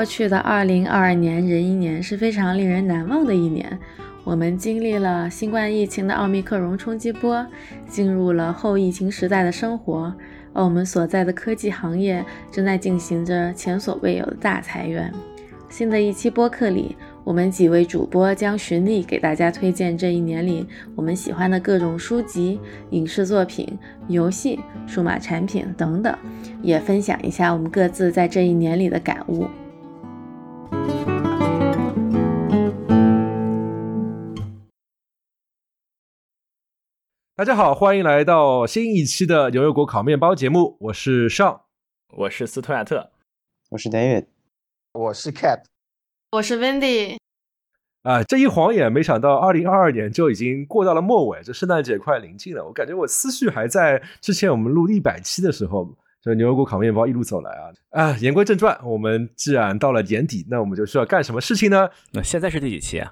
过去的二零二二年壬寅年是非常令人难忘的一年。我们经历了新冠疫情的奥密克戎冲击波，进入了后疫情时代的生活，而我们所在的科技行业正在进行着前所未有的大裁员。新的一期播客里，我们几位主播将循例给大家推荐这一年里我们喜欢的各种书籍、影视作品、游戏、数码产品等等，也分享一下我们各自在这一年里的感悟。大家好，欢迎来到新一期的牛油果烤面包节目。我是尚，我是斯图亚特，我是 David，我是 Cap，我是 Wendy。啊，这一晃眼，没想到二零二二年就已经过到了末尾，这圣诞节快临近了。我感觉我思绪还在之前我们录一百期的时候，这牛油果烤面包一路走来啊啊！言归正传，我们既然到了年底，那我们就需要干什么事情呢？那现在是第几期啊？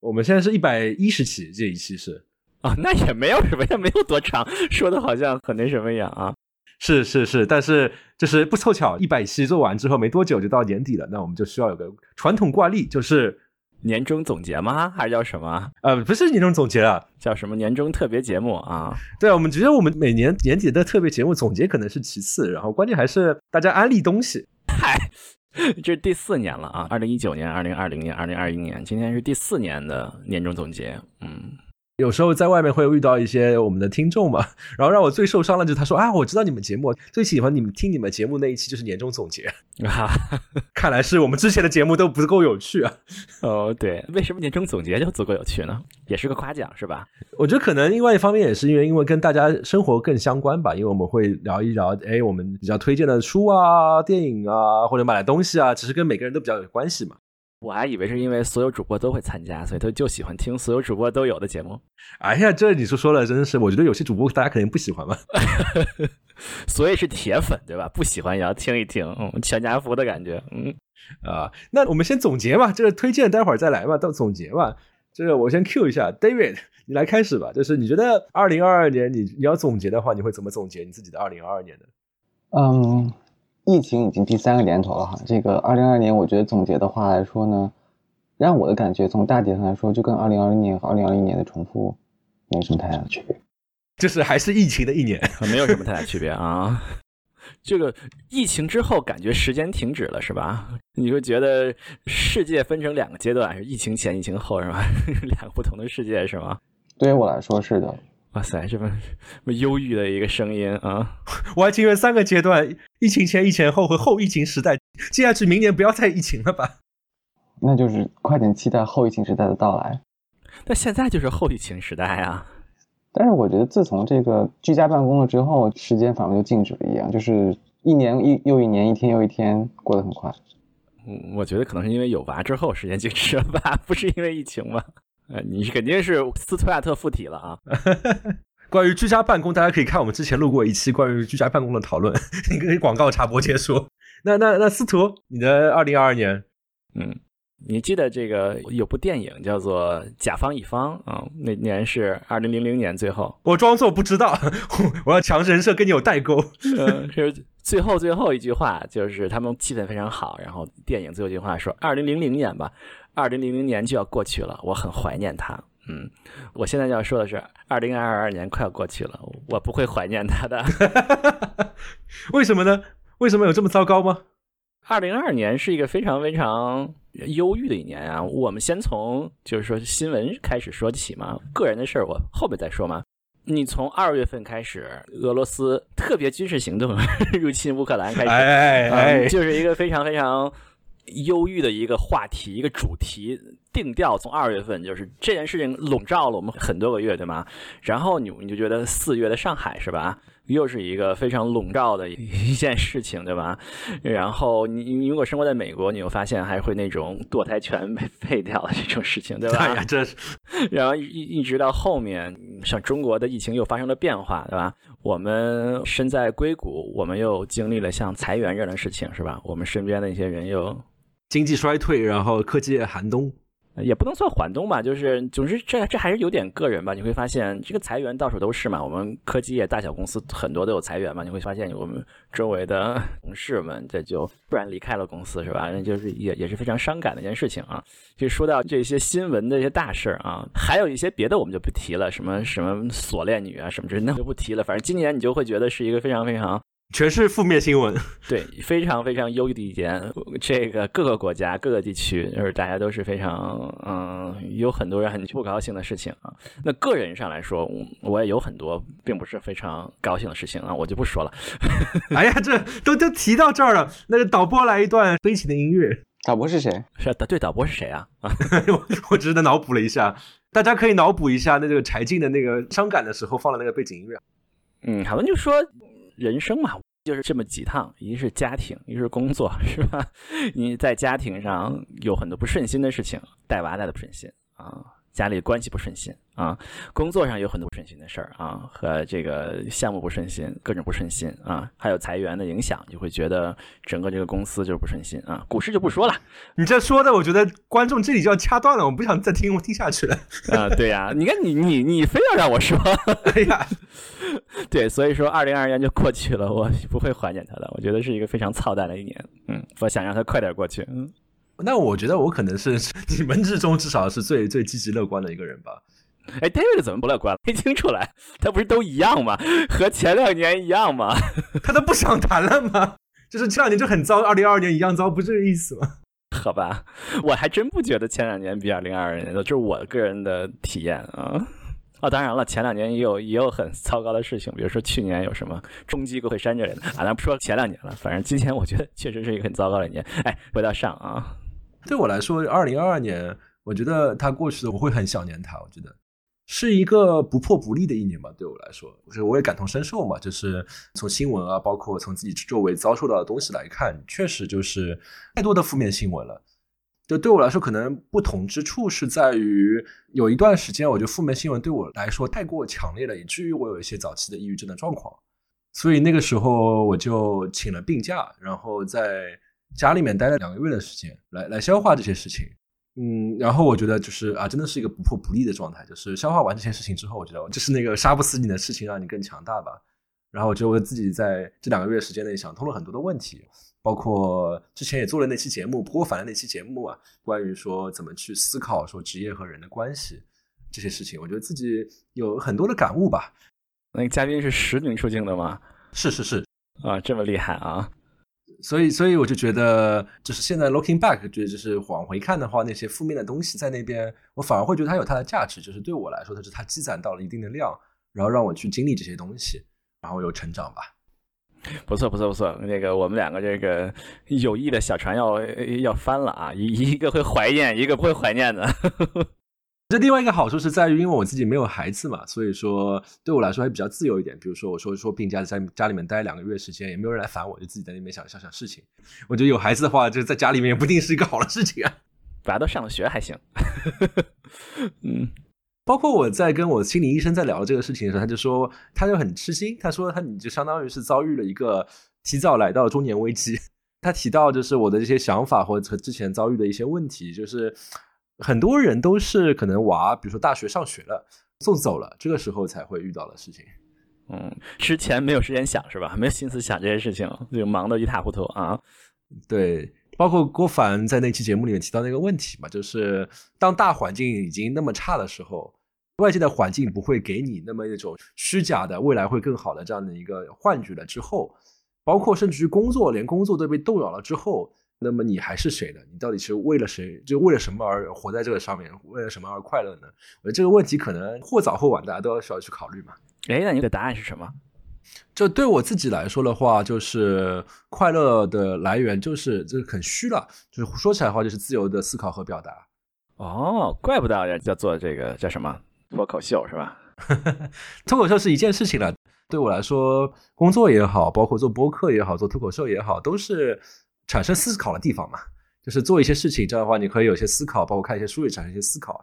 我们现在是一百一十期，这一期是。啊，那也没有什么，也没有多长，说的好像很那什么一样啊。是是是，但是就是不凑巧，一百期做完之后没多久就到年底了，那我们就需要有个传统惯例，就是年终总结吗？还是叫什么？呃，不是年终总结啊，叫什么年终特别节目啊？对，我们觉得我们每年年底的特别节目总结可能是其次，然后关键还是大家安利东西。嗨，这是第四年了啊，二零一九年、二零二零年、二零二一年，今天是第四年的年终总结，嗯。有时候在外面会遇到一些我们的听众嘛，然后让我最受伤的就是他说啊，我知道你们节目最喜欢你们听你们节目那一期就是年终总结啊，看来是我们之前的节目都不够有趣啊。哦，对，为什么年终总结就足够有趣呢？也是个夸奖是吧？我觉得可能另外一方面也是因为因为跟大家生活更相关吧，因为我们会聊一聊，哎，我们比较推荐的书啊、电影啊，或者买的东西啊，其实跟每个人都比较有关系嘛。我还以为是因为所有主播都会参加，所以他就喜欢听所有主播都有的节目。哎呀，这你说说了，真的是，我觉得有些主播大家肯定不喜欢吧，所以是铁粉对吧？不喜欢也要听一听，嗯，全家福的感觉，嗯啊。那我们先总结吧，这个推荐待会儿再来吧，到总结吧。这个我先 Q 一下 David，你来开始吧。就是你觉得二零二二年你你要总结的话，你会怎么总结你自己的二零二二年的？嗯。疫情已经第三个年头了哈，这个二零二二年，我觉得总结的话来说呢，让我的感觉从大体上来说，就跟二零二零年和二零二一年的重复没什么太大的区别，就是还是疫情的一年，没有什么太大区别啊。这个疫情之后，感觉时间停止了是吧？你会觉得世界分成两个阶段，是疫情前、疫情后是吧？两个不同的世界是吗？对于我来说是的。哇塞，这么这么忧郁的一个声音啊！我还经历三个阶段：疫情前、疫情后和后疫情时代。接下去明年不要再疫情了吧？那就是快点期待后疫情时代的到来。但现在就是后疫情时代啊！但是我觉得自从这个居家办公了之后，时间仿佛就静止了一样，就是一年一又一年，一天又一天，过得很快。嗯，我觉得可能是因为有娃之后时间静止了吧，不是因为疫情吧？呃，你肯定是斯图亚特附体了啊！关于居家办公，大家可以看我们之前录过一期关于居家办公的讨论。你可以广告插播结束。那那那司徒，你的二零二二年，嗯，你记得这个有部电影叫做《甲方乙方》啊？那年是二零零零年，最后我装作不知道，我要强人设跟你有代沟。嗯，是最后最后一句话，就是他们气氛非常好，然后电影最后一句话说：“二零零零年吧。”二零零零年就要过去了，我很怀念他。嗯，我现在要说的是，二零二二年快要过去了，我不会怀念他的。为什么呢？为什么有这么糟糕吗？二零二二年是一个非常非常忧郁的一年啊。我们先从就是说新闻开始说起嘛，个人的事儿我后面再说嘛。你从二月份开始，俄罗斯特别军事行动 入侵乌克兰开始，哎哎，就是一个非常非常。忧郁的一个话题，一个主题定调，从二月份就是这件事情笼罩了我们很多个月，对吗？然后你你就觉得四月的上海是吧，又是一个非常笼罩的一 件事情，对吧？然后你你如果生活在美国，你又发现还会那种堕胎权被废掉的这种事情，对吧？哎呀，这是。然后一一直到后面，像中国的疫情又发生了变化，对吧？我们身在硅谷，我们又经历了像裁员这样的事情，是吧？我们身边的一些人又。经济衰退，然后科技寒冬，也不能算缓冬吧，就是总之这这还是有点个人吧。你会发现这个裁员到处都是嘛，我们科技业大小公司很多都有裁员嘛。你会发现我们周围的 同事们这就突然离开了公司是吧？那就是也也是非常伤感的一件事情啊。就说到这些新闻的一些大事啊，还有一些别的我们就不提了，什么什么锁链女啊什么之类的就不提了。反正今年你就会觉得是一个非常非常。全是负面新闻，对，非常非常忧郁的一点。这个各个国家、各个地区，就是大家都是非常，嗯，有很多人很不高兴的事情啊。那个人上来说，我也有很多并不是非常高兴的事情啊，我就不说了。哎呀，这都都提到这儿了，那个导播来一段悲情的音乐。导播是谁？是对，导播是谁啊？我我只是脑补了一下，大家可以脑补一下那个柴静的那个伤感的时候放的那个背景音乐。嗯，好像就说。人生嘛，就是这么几趟，一是家庭，一是工作，是吧？你在家庭上有很多不顺心的事情，带娃带的不顺心啊。家里关系不顺心啊，工作上有很多不顺心的事儿啊，和这个项目不顺心，各种不顺心啊，还有裁员的影响，就会觉得整个这个公司就是不顺心啊。股市就不说了，你这说的，我觉得观众这里就要掐断了，我不想再听听下去了 啊。对呀，你看你你你非要让我说，哎呀，对，所以说二零二二年就过去了，我不会怀念他的，我觉得是一个非常操蛋的一年，嗯，我想让他快点过去，嗯。那我觉得我可能是 你们之中至少是最最积极乐观的一个人吧。哎，David 怎么不乐观？没听出来，他不是都一样吗？和前两年一样吗？他都不想谈了吗？就是这两年就很糟，二零二二年一样糟，不是这个意思吗？好吧，我还真不觉得前两年比二零二二年糟，这是我个人的体验啊。啊，当然了，前两年也有也有很糟糕的事情，比如说去年有什么冲击国会山之类的啊。咱不说前两年了，反正今年我觉得确实是一个很糟糕的一年。哎，回到上啊。对我来说，二零二二年，我觉得它过去的我会很想念它。我觉得是一个不破不立的一年吧。对我来说，就是我也感同身受嘛。就是从新闻啊，包括从自己周围遭受到的东西来看，确实就是太多的负面新闻了。就对我来说，可能不同之处是在于，有一段时间，我觉得负面新闻对我来说太过强烈了，以至于我有一些早期的抑郁症的状况。所以那个时候，我就请了病假，然后在。家里面待了两个月的时间，来来消化这些事情，嗯，然后我觉得就是啊，真的是一个不破不立的状态。就是消化完这些事情之后，我觉得就是那个杀不死你的事情，让你更强大吧。然后我觉得我自己在这两个月时间内想通了很多的问题，包括之前也做了那期节目，不过反的那期节目啊，关于说怎么去思考说职业和人的关系这些事情，我觉得自己有很多的感悟吧。那个嘉宾是实名出镜的吗？是是是啊，这么厉害啊！所以，所以我就觉得，就是现在 looking back，觉得就是往回看的话，那些负面的东西在那边，我反而会觉得它有它的价值。就是对我来说，它是它积攒到了一定的量，然后让我去经历这些东西，然后有成长吧。不错，不错，不错。那个我们两个这个友谊的小船要要翻了啊！一一个会怀念，一个不会怀念的。这另外一个好处是在于，因为我自己没有孩子嘛，所以说对我来说还比较自由一点。比如说，我说说病假在家里面待两个月时间，也没有人来烦我，就自己在那边想想想事情。我觉得有孩子的话，就在家里面也不一定是一个好的事情啊。大家都上了学还行。嗯，包括我在跟我心理医生在聊这个事情的时候，他就说他就很吃惊，他说他你就相当于是遭遇了一个提早来到中年危机。他提到就是我的这些想法或者之前遭遇的一些问题，就是。很多人都是可能娃，比如说大学上学了，送走了，这个时候才会遇到的事情。嗯，之前没有时间想是吧？没有心思想这些事情，就忙得一塌糊涂啊。对，包括郭凡在那期节目里面提到那个问题嘛，就是当大环境已经那么差的时候，外界的环境不会给你那么一种虚假的未来会更好的这样的一个幻觉了之后，包括甚至于工作，连工作都被动摇了之后。那么你还是谁呢？你到底是为了谁？就为了什么而活在这个上面？为了什么而快乐呢？我觉得这个问题可能或早或晚，大家都要需要去考虑嘛。哎，那你的答案是什么？就对我自己来说的话，就是快乐的来源就是这个很虚了。就是说起来的话，就是自由的思考和表达。哦，怪不得要要做这个叫什么脱口秀是吧？脱口秀是一件事情了。对我来说，工作也好，包括做播客也好，做脱口秀也好，都是。产生思考的地方嘛，就是做一些事情，这样的话你可以有些思考，包括看一些书也产生一些思考，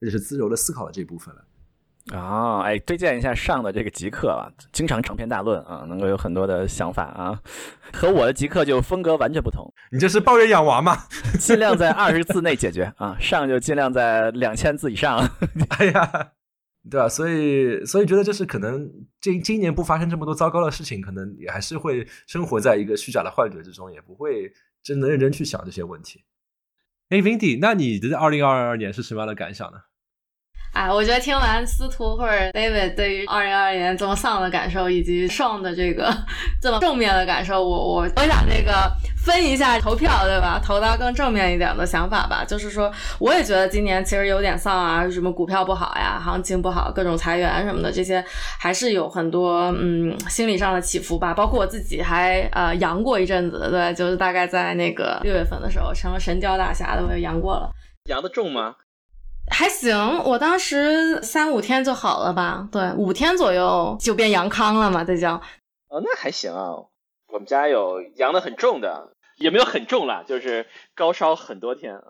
这就是自由的思考的这一部分了。啊，哎，推荐一下上的这个极客啊，经常长篇大论啊，能够有很多的想法啊，和我的极客就风格完全不同。你这是抱怨养娃吗？尽量在二十字内解决啊，上就尽量在两千字以上。哎呀，对吧？所以，所以觉得就是可能今今年不发生这么多糟糕的事情，可能也还是会生活在一个虚假的幻觉之中，也不会真的认真去想这些问题。哎，Vindi，那你的二零二二年是什么样的感想呢？哎，我觉得听完司徒或者 David 对于二零二二年这么丧的感受，以及上的这个 这么正面的感受，我我我想那个分一下投票，对吧？投到更正面一点的想法吧。就是说，我也觉得今年其实有点丧啊，什么股票不好呀，行情不好，各种裁员什么的，这些还是有很多嗯心理上的起伏吧。包括我自己还呃阳过一阵子，对，就是大概在那个六月份的时候，成了神雕大侠的，我阳过了。阳的重吗？还行，我当时三五天就好了吧？对，五天左右就变阳康了嘛，这叫。哦，那还行啊。我们家有阳的很重的，也没有很重啦，就是高烧很多天啊。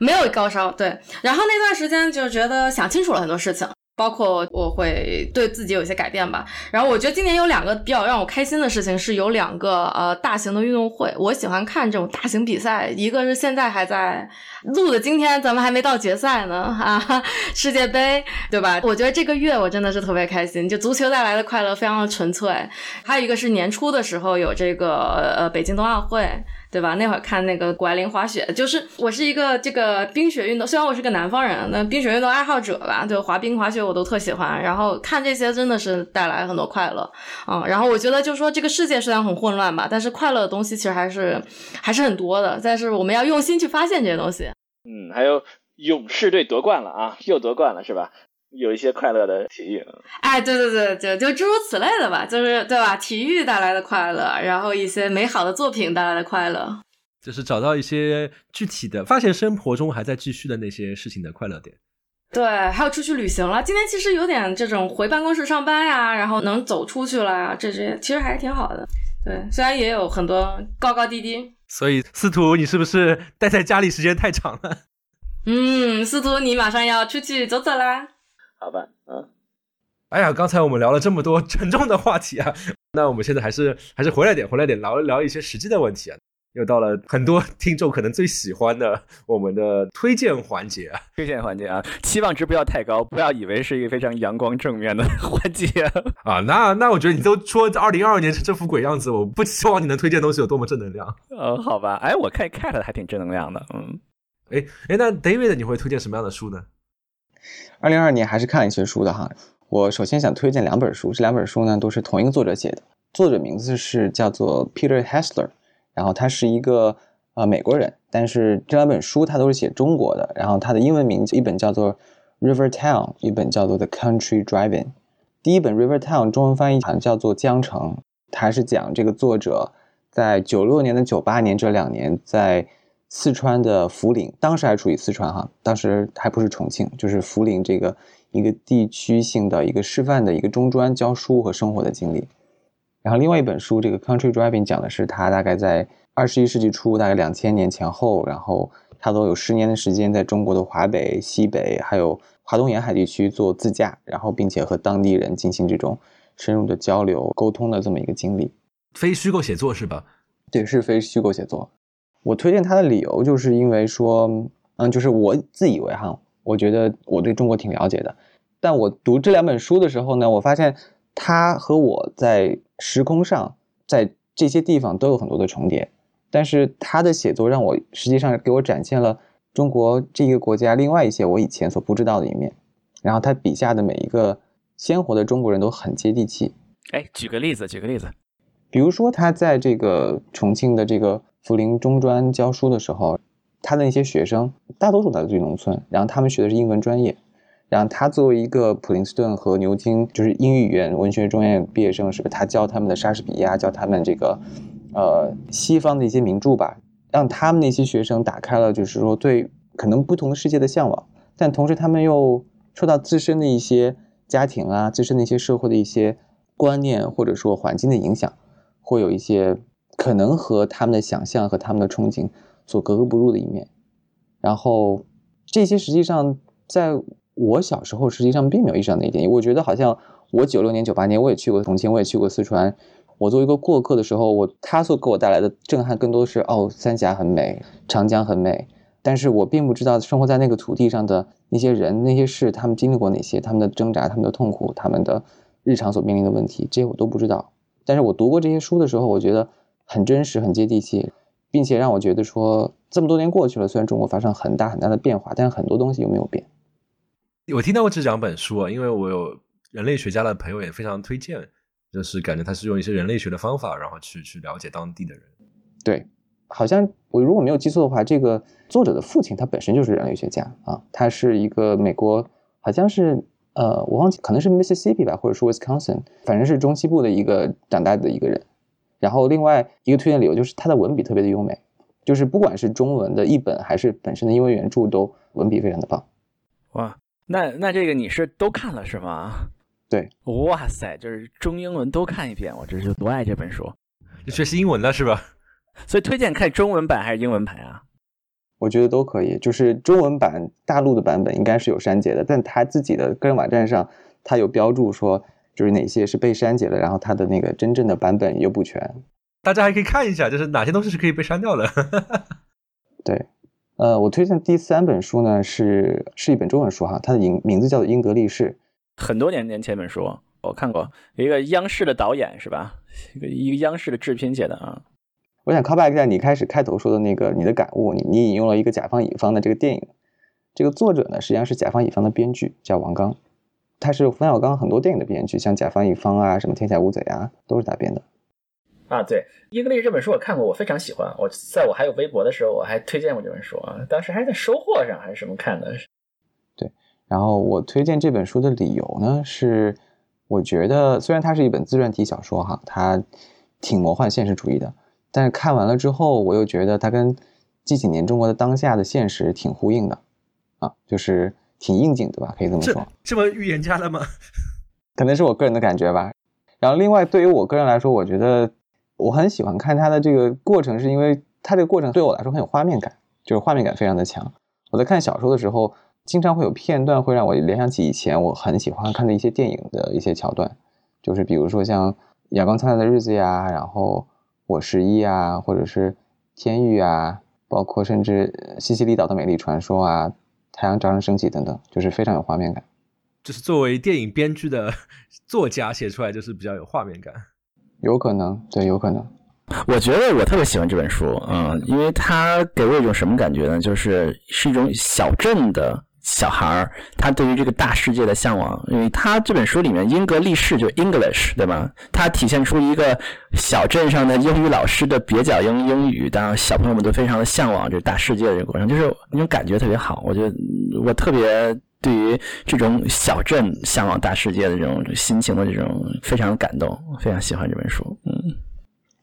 没有高烧，对。然后那段时间就觉得想清楚了很多事情。包括我会对自己有一些改变吧，然后我觉得今年有两个比较让我开心的事情，是有两个呃大型的运动会，我喜欢看这种大型比赛，一个是现在还在录的今天咱们还没到决赛呢啊，世界杯对吧？我觉得这个月我真的是特别开心，就足球带来的快乐非常的纯粹，还有一个是年初的时候有这个呃北京冬奥会。对吧？那会儿看那个谷爱凌滑雪，就是我是一个这个冰雪运动，虽然我是个南方人，那冰雪运动爱好者吧，就滑冰滑雪我都特喜欢。然后看这些真的是带来很多快乐，嗯。然后我觉得就是说这个世界虽然很混乱吧，但是快乐的东西其实还是还是很多的。但是我们要用心去发现这些东西。嗯，还有勇士队夺冠了啊，又夺冠了是吧？有一些快乐的体育，哎，对对对，就就诸如此类的吧，就是对吧？体育带来的快乐，然后一些美好的作品带来的快乐，就是找到一些具体的，发现生活中还在继续的那些事情的快乐点。对，还有出去旅行了。今天其实有点这种回办公室上班呀，然后能走出去了呀，这些其实还是挺好的。对，虽然也有很多高高低低。所以司徒，你是不是待在家里时间太长了？嗯，司徒，你马上要出去走走啦。好吧，嗯，哎呀，刚才我们聊了这么多沉重的话题啊，那我们现在还是还是回来点，回来点，聊一聊一些实际的问题啊。又到了很多听众可能最喜欢的我们的推荐环节啊，推荐环节啊，期望值不要太高，不要以为是一个非常阳光正面的环节 啊。那那我觉得你都说二零二二年这副鬼样子，我不希望你能推荐东西有多么正能量。呃，好吧，哎，我看 cat 还挺正能量的，嗯，哎哎，那 David 你会推荐什么样的书呢？二零二二年还是看了一些书的哈。我首先想推荐两本书，这两本书呢都是同一个作者写的，作者名字是叫做 Peter Hessler，然后他是一个呃美国人，但是这两本书他都是写中国的。然后他的英文名字一本叫做 River Town，一本叫做 The Country Driving。第一本 River Town 中文翻译好像叫做江城，他是讲这个作者在九六年的九八年这两年在。四川的涪陵，当时还处于四川哈，当时还不是重庆，就是涪陵这个一个地区性的一个示范的一个中专教书和生活的经历。然后另外一本书，这个 Country Driving 讲的是他大概在二十一世纪初，大概两千年前后，然后他都有十年的时间在中国的华北、西北还有华东沿海地区做自驾，然后并且和当地人进行这种深入的交流沟通的这么一个经历。非虚构写作是吧？对，是非虚构写作。我推荐他的理由，就是因为说，嗯，就是我自以为哈，我觉得我对中国挺了解的，但我读这两本书的时候呢，我发现他和我在时空上，在这些地方都有很多的重叠，但是他的写作让我实际上给我展现了中国这个国家另外一些我以前所不知道的一面，然后他笔下的每一个鲜活的中国人都很接地气。哎，举个例子，举个例子，比如说他在这个重庆的这个。涪陵中专教书的时候，他的那些学生大多数来自于农村，然后他们学的是英文专业，然后他作为一个普林斯顿和牛津就是英语语言文学专业毕业生，是不是？他教他们的莎士比亚，教他们这个呃西方的一些名著吧，让他们那些学生打开了就是说对可能不同的世界的向往，但同时他们又受到自身的一些家庭啊、自身的一些社会的一些观念或者说环境的影响，会有一些。可能和他们的想象和他们的憧憬所格格不入的一面，然后这些实际上在我小时候实际上并没有意识到那一点，我觉得好像我九六年、九八年我也去过重庆，我也去过四川。我作为一个过客的时候，我他所给我带来的震撼更多是哦，三峡很美，长江很美，但是我并不知道生活在那个土地上的那些人、那些事，他们经历过哪些，他们的挣扎、他们的痛苦、他们的日常所面临的问题，这些我都不知道。但是我读过这些书的时候，我觉得很真实、很接地气，并且让我觉得说，这么多年过去了，虽然中国发生很大很大的变化，但是很多东西又没有变。我听到过这两本书啊，因为我有人类学家的朋友也非常推荐。就是感觉他是用一些人类学的方法，然后去去了解当地的人。对，好像我如果没有记错的话，这个作者的父亲他本身就是人类学家啊，他是一个美国，好像是呃，我忘记可能是 Mississippi 吧，或者说 Wisconsin，反正是中西部的一个长大的一个人。然后另外一个推荐理由就是他的文笔特别的优美，就是不管是中文的译本还是本身的英文原著，都文笔非常的棒。哇，那那这个你是都看了是吗？对，哇塞，就是中英文都看一遍，我这是多爱这本书。你学习英文了是吧？所以推荐看中文版还是英文版啊？我觉得都可以。就是中文版大陆的版本应该是有删节的，但他自己的个人网站上他有标注说，就是哪些是被删节的，然后他的那个真正的版本又不全。大家还可以看一下，就是哪些东西是可以被删掉的。对，呃，我推荐第三本书呢是是一本中文书哈，它的名名字叫做《英格力士》。很多年年前本书我看过，一个央视的导演是吧？一个一个央视的制片写的啊。我想 call back 一下你开始开头说的那个你的感悟，你你引用了一个甲方乙方的这个电影，这个作者呢实际上是甲方乙方的编剧，叫王刚，他是冯小刚很多电影的编剧，像甲方乙方啊，什么天下无贼啊，都是他编的。啊，对，《英格力》这本书我看过，我非常喜欢。我在我还有微博的时候，我还推荐过这本书啊，当时还在收获上还是什么看的。对然后我推荐这本书的理由呢，是我觉得虽然它是一本自传体小说哈，它挺魔幻现实主义的，但是看完了之后，我又觉得它跟近几年中国的当下的现实挺呼应的，啊，就是挺应景的吧，可以这么说。这么预言家了吗？可能是我个人的感觉吧。然后另外对于我个人来说，我觉得我很喜欢看它的这个过程，是因为它这个过程对我来说很有画面感，就是画面感非常的强。我在看小说的时候。经常会有片段会让我联想起以前我很喜欢看的一些电影的一些桥段，就是比如说像《阳光灿烂的日子》呀，然后《我十一》啊，或者是《天域》啊，包括甚至西西里岛的美丽传说啊，《太阳照常升起》等等，就是非常有画面感。就是作为电影编剧的 作家写出来，就是比较有画面感。有可能，对，有可能。我觉得我特别喜欢这本书，嗯，因为它给我一种什么感觉呢？就是是一种小镇的。小孩儿他对于这个大世界的向往，因为他这本书里面英格力士就 English 对吧？它体现出一个小镇上的英语老师的蹩脚英英语，当然小朋友们都非常的向往这大世界的这个过程，就是那种感觉特别好。我觉得我特别对于这种小镇向往大世界的这种心情的这种非常感动，非常喜欢这本书。嗯，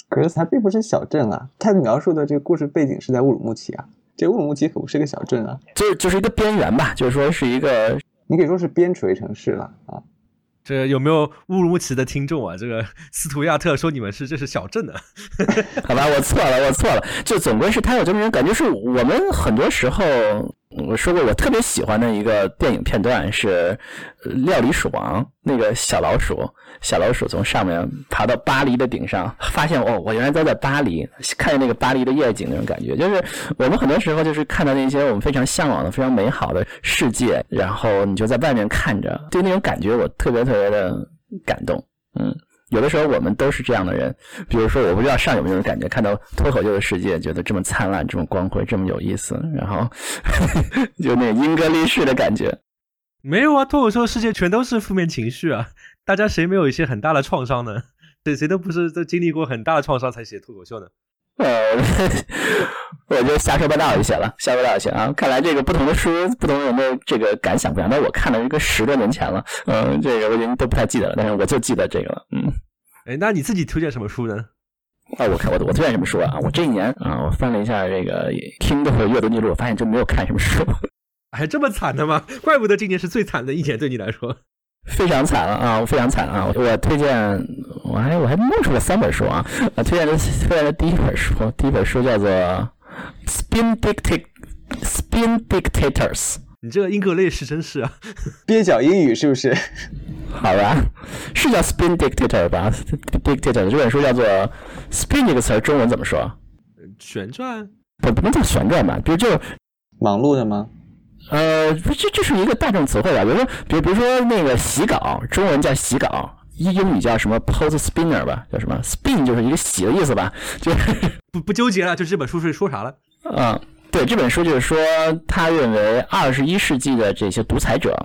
可是它并不是小镇啊，它描述的这个故事背景是在乌鲁木齐啊。这乌鲁木齐可不是个小镇啊，就就是一个边缘吧，就是说是一个，你可以说是边陲城市了啊。这有没有乌鲁木齐的听众啊？这个 斯图亚特说你们是这是小镇的，好吧，我错了，我错了。就总归是他有这么一种感觉，是我们很多时候。我说过，我特别喜欢的一个电影片段是《料理鼠王》，那个小老鼠，小老鼠从上面爬到巴黎的顶上，发现哦，我原来都在巴黎，看见那个巴黎的夜景那种感觉，就是我们很多时候就是看到那些我们非常向往的、非常美好的世界，然后你就在外面看着，对那种感觉我特别特别的感动，嗯。有的时候我们都是这样的人，比如说，我不知道上有没有感觉，看到脱口秀的世界，觉得这么灿烂、这么光辉、这么有意思，然后 就那英格丽式的感觉。没有啊，脱口秀世界全都是负面情绪啊！大家谁没有一些很大的创伤呢？对谁都不是都经历过很大的创伤才写脱口秀呢。呃，我就瞎说八道一些了，瞎说八道一些啊！看来这个不同的书，不同人的这个感想不一样。那我看了一个十多年前了，嗯，这个我已经都不太记得了，但是我就记得这个了，嗯。哎，那你自己推荐什么书呢？啊，我看我我推荐什么书啊？我这一年啊，我翻了一下这个听的和阅读记录，我发现真没有看什么书。还这么惨的吗？怪不得今年是最惨的一年，对你来说。非常惨了啊！非常惨啊！我推荐，我还我还弄出了三本书啊！我推荐的推荐的第一本书，第一本书叫做《Spin Dictat Spin Dictators》你这个英格类是真是啊，蹩脚英语是不是？好吧，是叫 Spin Dictator 吧？Dictator 这本书叫做 Spin 这个词儿中文怎么说？旋转？不不能叫旋转吧？比如就忙碌的吗？呃，这这是一个大众词汇吧？比如说，比如比如说那个洗稿，中文叫洗稿，英英语叫什么 Post Spinner 吧？叫什么 Spin 就是一个洗的意思吧？就 不不纠结了，就这本书是说啥了？嗯，对，这本书就是说，他认为二十一世纪的这些独裁者，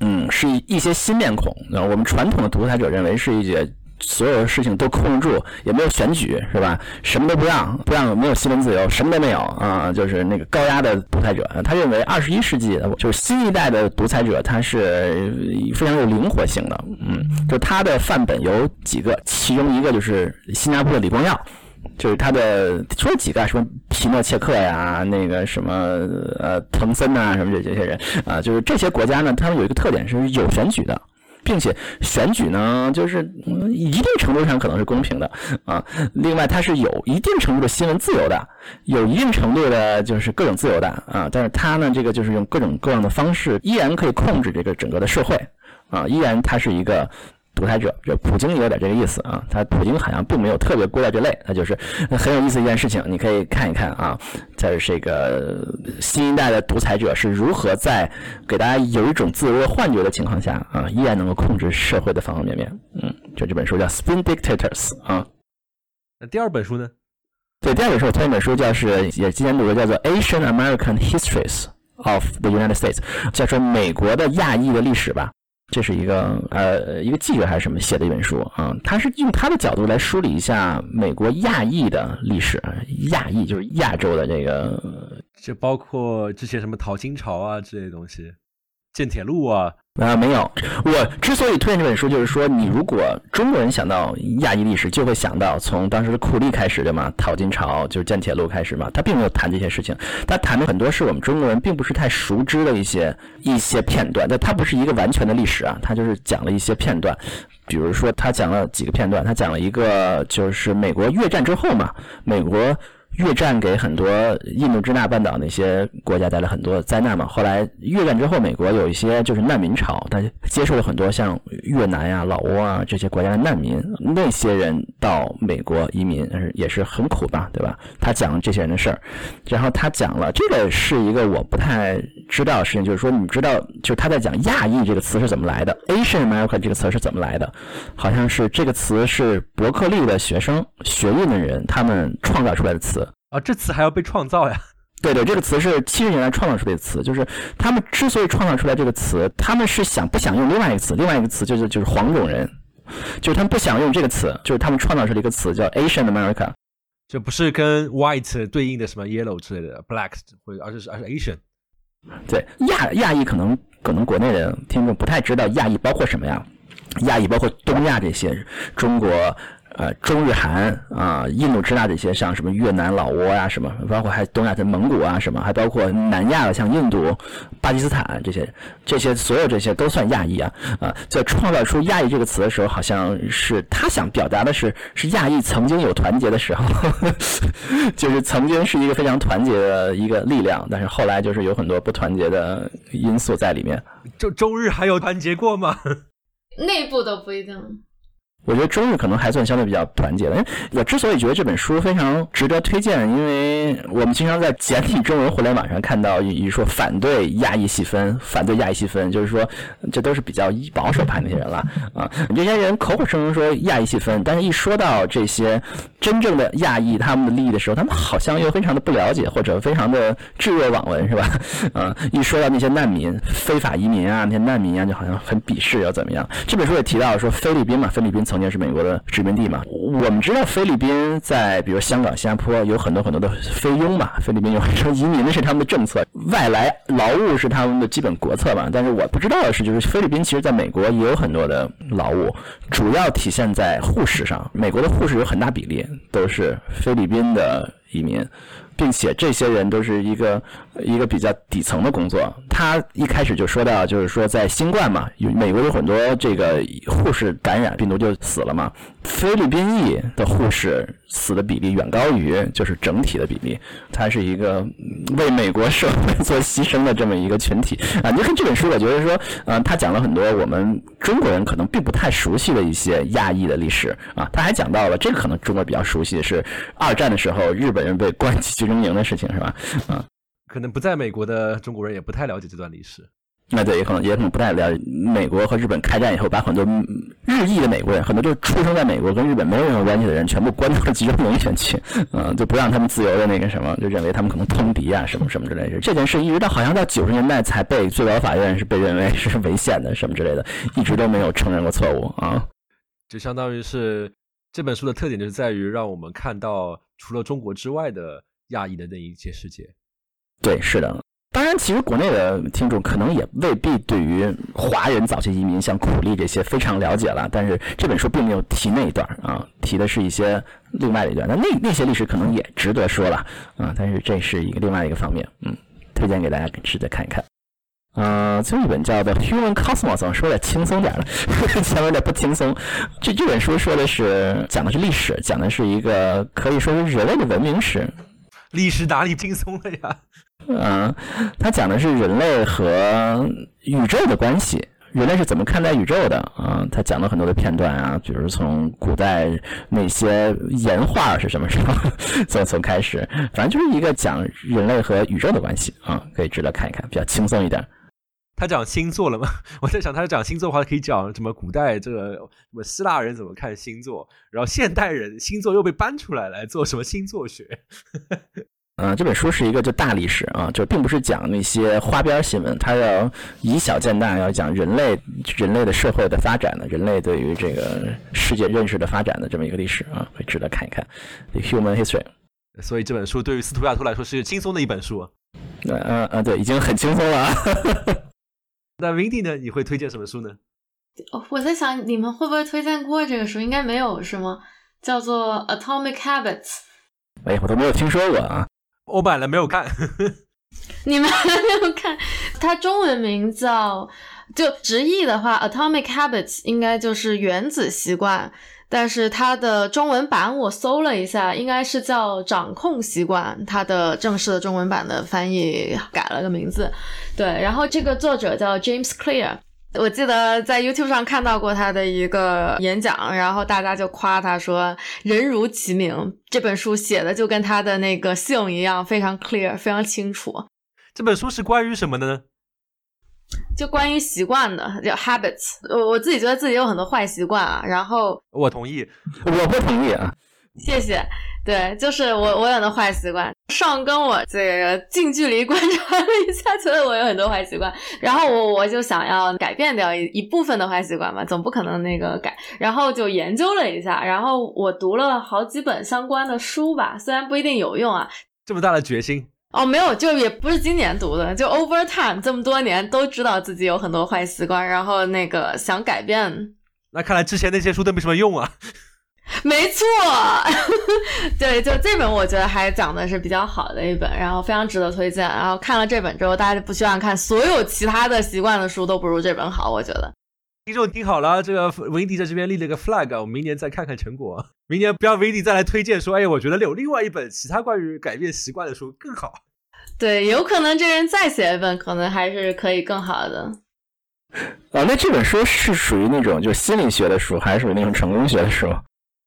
嗯，是一一些新面孔。那我们传统的独裁者认为是一些所有的事情都控制住，也没有选举，是吧？什么都不让，不让没有新闻自由，什么都没有啊，就是那个高压的独裁者。他认为二十一世纪就是新一代的独裁者，他是非常有灵活性的。嗯，就他的范本有几个，其中一个就是新加坡的李光耀。就是他的说了几个什么皮诺切克呀，那个什么呃滕森呐，什么这这些人啊，就是这些国家呢，他们有一个特点是有选举的，并且选举呢，就是一定程度上可能是公平的啊。另外，它是有一定程度的新闻自由的，有一定程度的就是各种自由的啊。但是它呢，这个就是用各种各样的方式，依然可以控制这个整个的社会啊，依然它是一个。独裁者，就普京有点这个意思啊，他普京好像并没有特别归到这类，那就是很有意思一件事情，你可以看一看啊，在这个新一代的独裁者是如何在给大家有一种自由的幻觉的情况下啊，依然能够控制社会的方方面面。嗯，就这本书叫《Spin Dictators》啊。那第二本书呢？对，第二本书我推荐一本书，叫是也今年读的，叫做《Asian American Histories of the United States》，叫做美国的亚裔的历史吧。这是一个呃一个记者还是什么写的一本书啊？他是用他的角度来梳理一下美国亚裔的历史，亚裔就是亚洲的这个，就包括这些什么淘金潮啊这些东西，建铁路啊。啊，没有。我之所以推荐这本书，就是说，你如果中国人想到亚裔历史，就会想到从当时的苦力开始，对吗？淘金潮就是建铁路开始嘛。他并没有谈这些事情，他谈的很多是我们中国人并不是太熟知的一些一些片段。但他不是一个完全的历史啊，他就是讲了一些片段。比如说，他讲了几个片段，他讲了一个就是美国越战之后嘛，美国。越战给很多印度支那半岛那些国家带来很多灾难嘛。后来越战之后，美国有一些就是难民潮，他接受了很多像越南呀、老挝啊这些国家的难民。那些人到美国移民是也是很苦吧，对吧？他讲这些人的事儿，然后他讲了这个是一个我不太知道的事情，就是说你知道，就是他在讲亚裔这个词是怎么来的，Asian American 这个词是怎么来的？好像是这个词是伯克利的学生、学运的人他们创造出来的词。啊，这词还要被创造呀？对对，这个词是七十年代创造出来的词，就是他们之所以创造出来这个词，他们是想不想用另外一个词？另外一个词就是就是黄种人，就是他们不想用这个词，就是他们创造出了一个词叫 Asian America，就不是跟 white 对应的什么 yellow 之类的 black，或者而是而是 Asian。对亚亚裔可能可能国内的听众不太知道亚裔包括什么呀？亚裔包括东亚这些中国。呃，中日韩啊，印度支那这些，像什么越南、老挝啊，什么，包括还东亚的蒙古啊，什么，还包括南亚的，像印度、巴基斯坦这些，这些所有这些都算亚裔啊啊，在创造出亚裔这个词的时候，好像是他想表达的是，是亚裔曾经有团结的时候，就是曾经是一个非常团结的一个力量，但是后来就是有很多不团结的因素在里面。就中日还有团结过吗？内部都不一定。我觉得中日可能还算相对比较团结的。我之所以觉得这本书非常值得推荐，因为我们经常在简体中文互联网上看到一说反对亚裔细分，反对亚裔细分，就是说这都是比较保守派那些人了啊。这些人口口声声说亚裔细分，但是一说到这些真正的亚裔他们的利益的时候，他们好像又非常的不了解，或者非常的置若罔闻，是吧？啊，一说到那些难民、非法移民啊，那些难民啊，就好像很鄙视要怎么样。这本书也提到说菲律宾嘛，菲律宾。曾经是美国的殖民地嘛？我们知道菲律宾在比如香港、新加坡有很多很多的菲佣嘛。菲律宾有很多移民的是他们的政策，外来劳务是他们的基本国策嘛。但是我不知道的是，就是菲律宾其实在美国也有很多的劳务，主要体现在护士上。美国的护士有很大比例都是菲律宾的移民并且这些人都是一个一个比较底层的工作。他一开始就说到，就是说在新冠嘛，有美国有很多这个护士感染病毒就死了嘛，菲律宾裔的护士死的比例远高于就是整体的比例。他是一个为美国社会做牺牲的这么一个群体啊。你看这本书，我觉得说，嗯，他讲了很多我们中国人可能并不太熟悉的一些亚裔的历史啊。他还讲到了这个可能中国比较熟悉的是二战的时候日本人被关进集中营的事情，是吧？啊。可能不在美国的中国人也不太了解这段历史。那对，也可能也可能不太了解。美国和日本开战以后，把很多日裔的美国人，很多就是出生在美国跟日本没有任何关系的人，全部关到了集中营里面去，嗯，就不让他们自由的那个什么，就认为他们可能通敌啊，什么什么之类的。这件事一直到好像到九十年代才被最高法院是被认为是违宪的，什么之类的，一直都没有承认过错误啊。就相当于是这本书的特点，就是在于让我们看到除了中国之外的亚裔的那一些世界。对，是的。当然，其实国内的听众可能也未必对于华人早期移民像苦力这些非常了解了。但是这本书并没有提那一段啊，提的是一些另外的一段。那那那些历史可能也值得说了啊。但是这是一个另外一个方面，嗯，推荐给大家值得看一看。嗯，最后一本叫做《Human Cosmos》，说的轻松点了，前面有点不轻松。这这本书说的是讲的是历史，讲的是一个可以说是人类的文明史。历史哪里轻松了呀？嗯，他讲的是人类和宇宙的关系，人类是怎么看待宇宙的啊？他讲了很多的片段啊，比如从古代那些岩画是什么时候，从从开始，反正就是一个讲人类和宇宙的关系啊，可以值得看一看，比较轻松一点。他讲星座了吗？我在想，他讲星座的话，可以讲什么？古代这个什么希腊人怎么看星座？然后现代人星座又被搬出来来做什么星座学？嗯，这本书是一个就大历史啊，就并不是讲那些花边新闻，它要以小见大，要讲人类人类的社会的发展的，人类对于这个世界认识的发展的这么一个历史啊，会值得看一看。Human History，所以这本书对于斯图亚图来说是轻松的一本书。嗯嗯嗯，对，已经很轻松了。那 Windy 呢？你会推荐什么书呢？我在想，你们会不会推荐过这个书？应该没有，是吗？叫做《Atomic Habits》。哎，我都没有听说过啊。我买了，没有看。你们还没有看？它中文名叫……就直译的话，《Atomic Habits》应该就是原子习惯。但是它的中文版我搜了一下，应该是叫《掌控习惯》。它的正式的中文版的翻译改了个名字，对。然后这个作者叫 James Clear，我记得在 YouTube 上看到过他的一个演讲，然后大家就夸他说“人如其名”，这本书写的就跟他的那个姓一样，非常 clear，非常清楚。这本书是关于什么的呢？就关于习惯的叫 habits，我我自己觉得自己有很多坏习惯啊，然后我同意，我不同意啊，谢谢，对，就是我我有很多坏习惯，上跟我这个近距离观察了一下，觉得我有很多坏习惯，然后我我就想要改变掉一一部分的坏习惯嘛，总不可能那个改，然后就研究了一下，然后我读了好几本相关的书吧，虽然不一定有用啊，这么大的决心。哦，没有，就也不是今年读的，就 over time 这么多年都知道自己有很多坏习惯，然后那个想改变。那看来之前那些书都没什么用啊。没错，对，就这本我觉得还讲的是比较好的一本，然后非常值得推荐。然后看了这本之后，大家就不希望看所有其他的习惯的书都不如这本好，我觉得。听众听好了，这个维迪在这边立了个 flag，我们明年再看看成果。明年不要维迪再来推荐说，哎，我觉得有另外一本其他关于改变习惯的书更好。对，有可能这人再写一本，可能还是可以更好的。啊，那这本书是属于那种就心理学的书，还是属于那种成功学的书？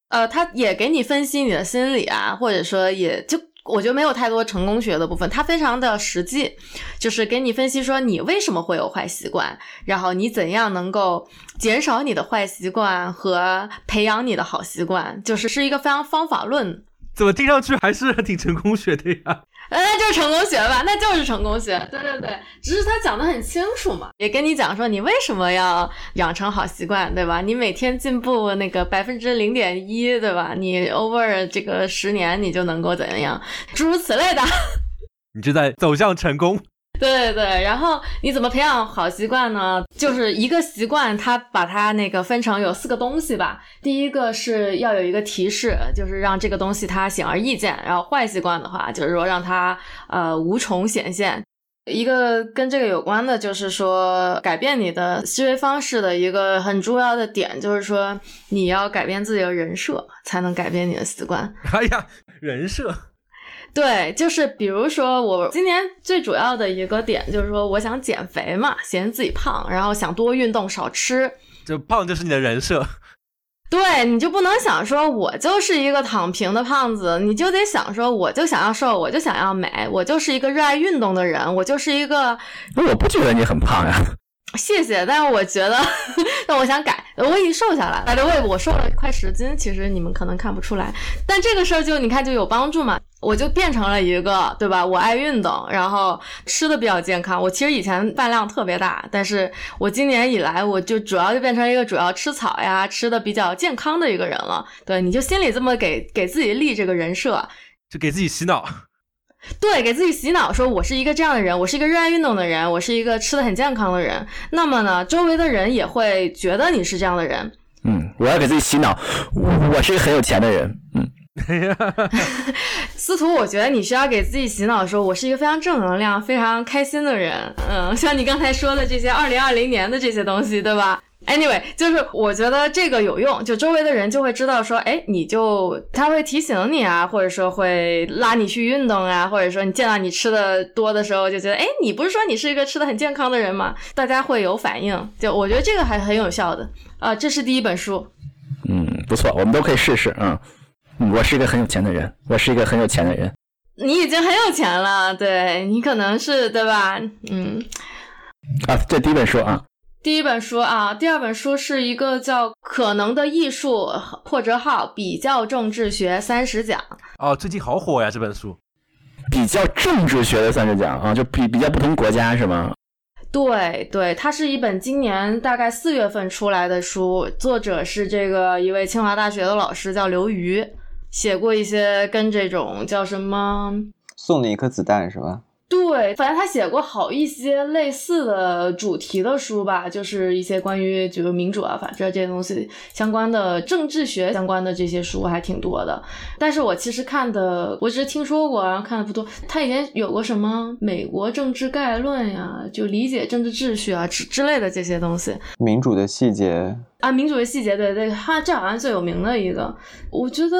呃，他也给你分析你的心理啊，或者说也就。我觉得没有太多成功学的部分，他非常的实际，就是给你分析说你为什么会有坏习惯，然后你怎样能够减少你的坏习惯和培养你的好习惯，就是是一个非常方法论。怎么听上去还是挺成功学的呀？那就是成功学吧，那就是成功学。对对对，只是他讲的很清楚嘛，也跟你讲说你为什么要养成好习惯，对吧？你每天进步那个百分之零点一，对吧？你 over 这个十年你就能够怎样，诸如此类的。你就在走向成功。对对，然后你怎么培养好习惯呢？就是一个习惯，它把它那个分成有四个东西吧。第一个是要有一个提示，就是让这个东西它显而易见。然后坏习惯的话，就是说让它呃无从显现。一个跟这个有关的，就是说改变你的思维方式的一个很重要的点，就是说你要改变自己的人设，才能改变你的习惯。哎呀，人设。对，就是比如说我今年最主要的一个点就是说，我想减肥嘛，嫌自己胖，然后想多运动少吃。就胖就是你的人设。对，你就不能想说我就是一个躺平的胖子，你就得想说我就想要瘦，我就想要美，我就是一个热爱运动的人，我就是一个。那我不觉得你很胖呀。谢谢，但是我觉得，但我想改，我已经瘦下来了。对，我瘦了快十斤，其实你们可能看不出来，但这个事儿就你看就有帮助嘛。我就变成了一个，对吧？我爱运动，然后吃的比较健康。我其实以前饭量特别大，但是我今年以来，我就主要就变成一个主要吃草呀，吃的比较健康的一个人了。对，你就心里这么给给自己立这个人设，就给自己洗脑。对，给自己洗脑，说我是一个这样的人，我是一个热爱运动的人，我是一个吃的很健康的人。那么呢，周围的人也会觉得你是这样的人。嗯，我要给自己洗脑，我是一个很有钱的人。嗯。司徒，我觉得你需要给自己洗脑，说我是一个非常正能量、非常开心的人。嗯，像你刚才说的这些二零二零年的这些东西，对吧？Anyway，就是我觉得这个有用，就周围的人就会知道说，哎，你就他会提醒你啊，或者说会拉你去运动啊，或者说你见到你吃的多的时候，就觉得，哎，你不是说你是一个吃的很健康的人吗？大家会有反应，就我觉得这个还很有效的啊。这是第一本书，嗯，不错，我们都可以试试，嗯。我是一个很有钱的人，我是一个很有钱的人。你已经很有钱了，对你可能是对吧？嗯。啊，这第一本书啊。第一本书啊，第二本书是一个叫《可能的艺术》破折号比较政治学三十讲。哦，最近好火呀这本书。比较政治学的三十讲啊，就比比较不同国家是吗？对对，它是一本今年大概四月份出来的书，作者是这个一位清华大学的老师，叫刘瑜。写过一些跟这种叫什么送你一颗子弹是吧？对，反正他写过好一些类似的主题的书吧，就是一些关于就是民主啊、法治这些东西相关的政治学相关的这些书还挺多的。但是我其实看的，我只是听说过，然后看的不多。他以前有过什么《美国政治概论》呀，就理解政治秩序啊之之类的这些东西。民主的细节啊，民主的细节，对对，他这好像最有名的一个，我觉得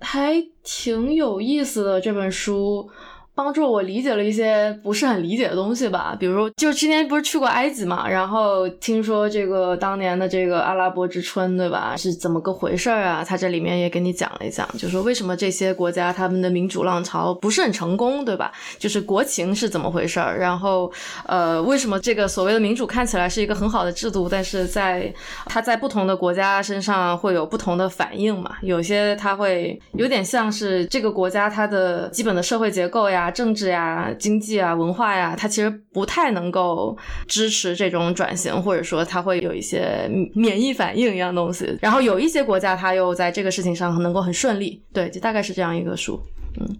还挺有意思的这本书。帮助我理解了一些不是很理解的东西吧，比如就今天不是去过埃及嘛，然后听说这个当年的这个阿拉伯之春，对吧？是怎么个回事儿啊？他这里面也给你讲了一讲，就说为什么这些国家他们的民主浪潮不是很成功，对吧？就是国情是怎么回事儿，然后呃，为什么这个所谓的民主看起来是一个很好的制度，但是在它在不同的国家身上会有不同的反应嘛？有些它会有点像是这个国家它的基本的社会结构呀。政治呀、经济啊、文化呀，它其实不太能够支持这种转型，或者说它会有一些免疫反应一样东西。然后有一些国家，它又在这个事情上能够很顺利。对，就大概是这样一个书。嗯，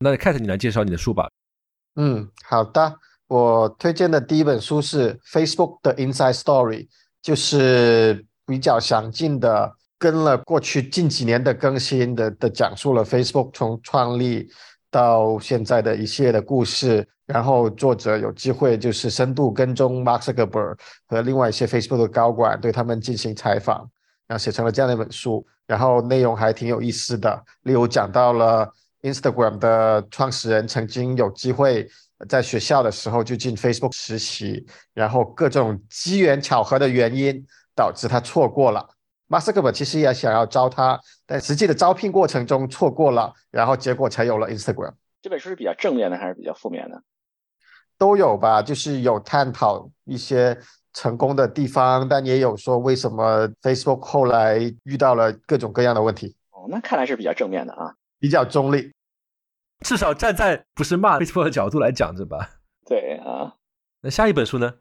那 Cat，你来介绍你的书吧。嗯，好的。我推荐的第一本书是 Facebook 的 Inside Story，就是比较详尽的跟了过去近几年的更新的的讲述了 Facebook 从创立。到现在的一系列的故事，然后作者有机会就是深度跟踪 Mark Zuckerberg 和另外一些 Facebook 的高管，对他们进行采访，然后写成了这样的一本书。然后内容还挺有意思的，例如讲到了 Instagram 的创始人曾经有机会在学校的时候就进 Facebook 实习，然后各种机缘巧合的原因导致他错过了。马斯克本其实也想要招他，但实际的招聘过程中错过了，然后结果才有了 Instagram。这本书是比较正面的还是比较负面的？都有吧，就是有探讨一些成功的地方，但也有说为什么 Facebook 后来遇到了各种各样的问题。哦，那看来是比较正面的啊，比较中立，至少站在不是骂 Facebook 的角度来讲是吧。对啊，那下一本书呢？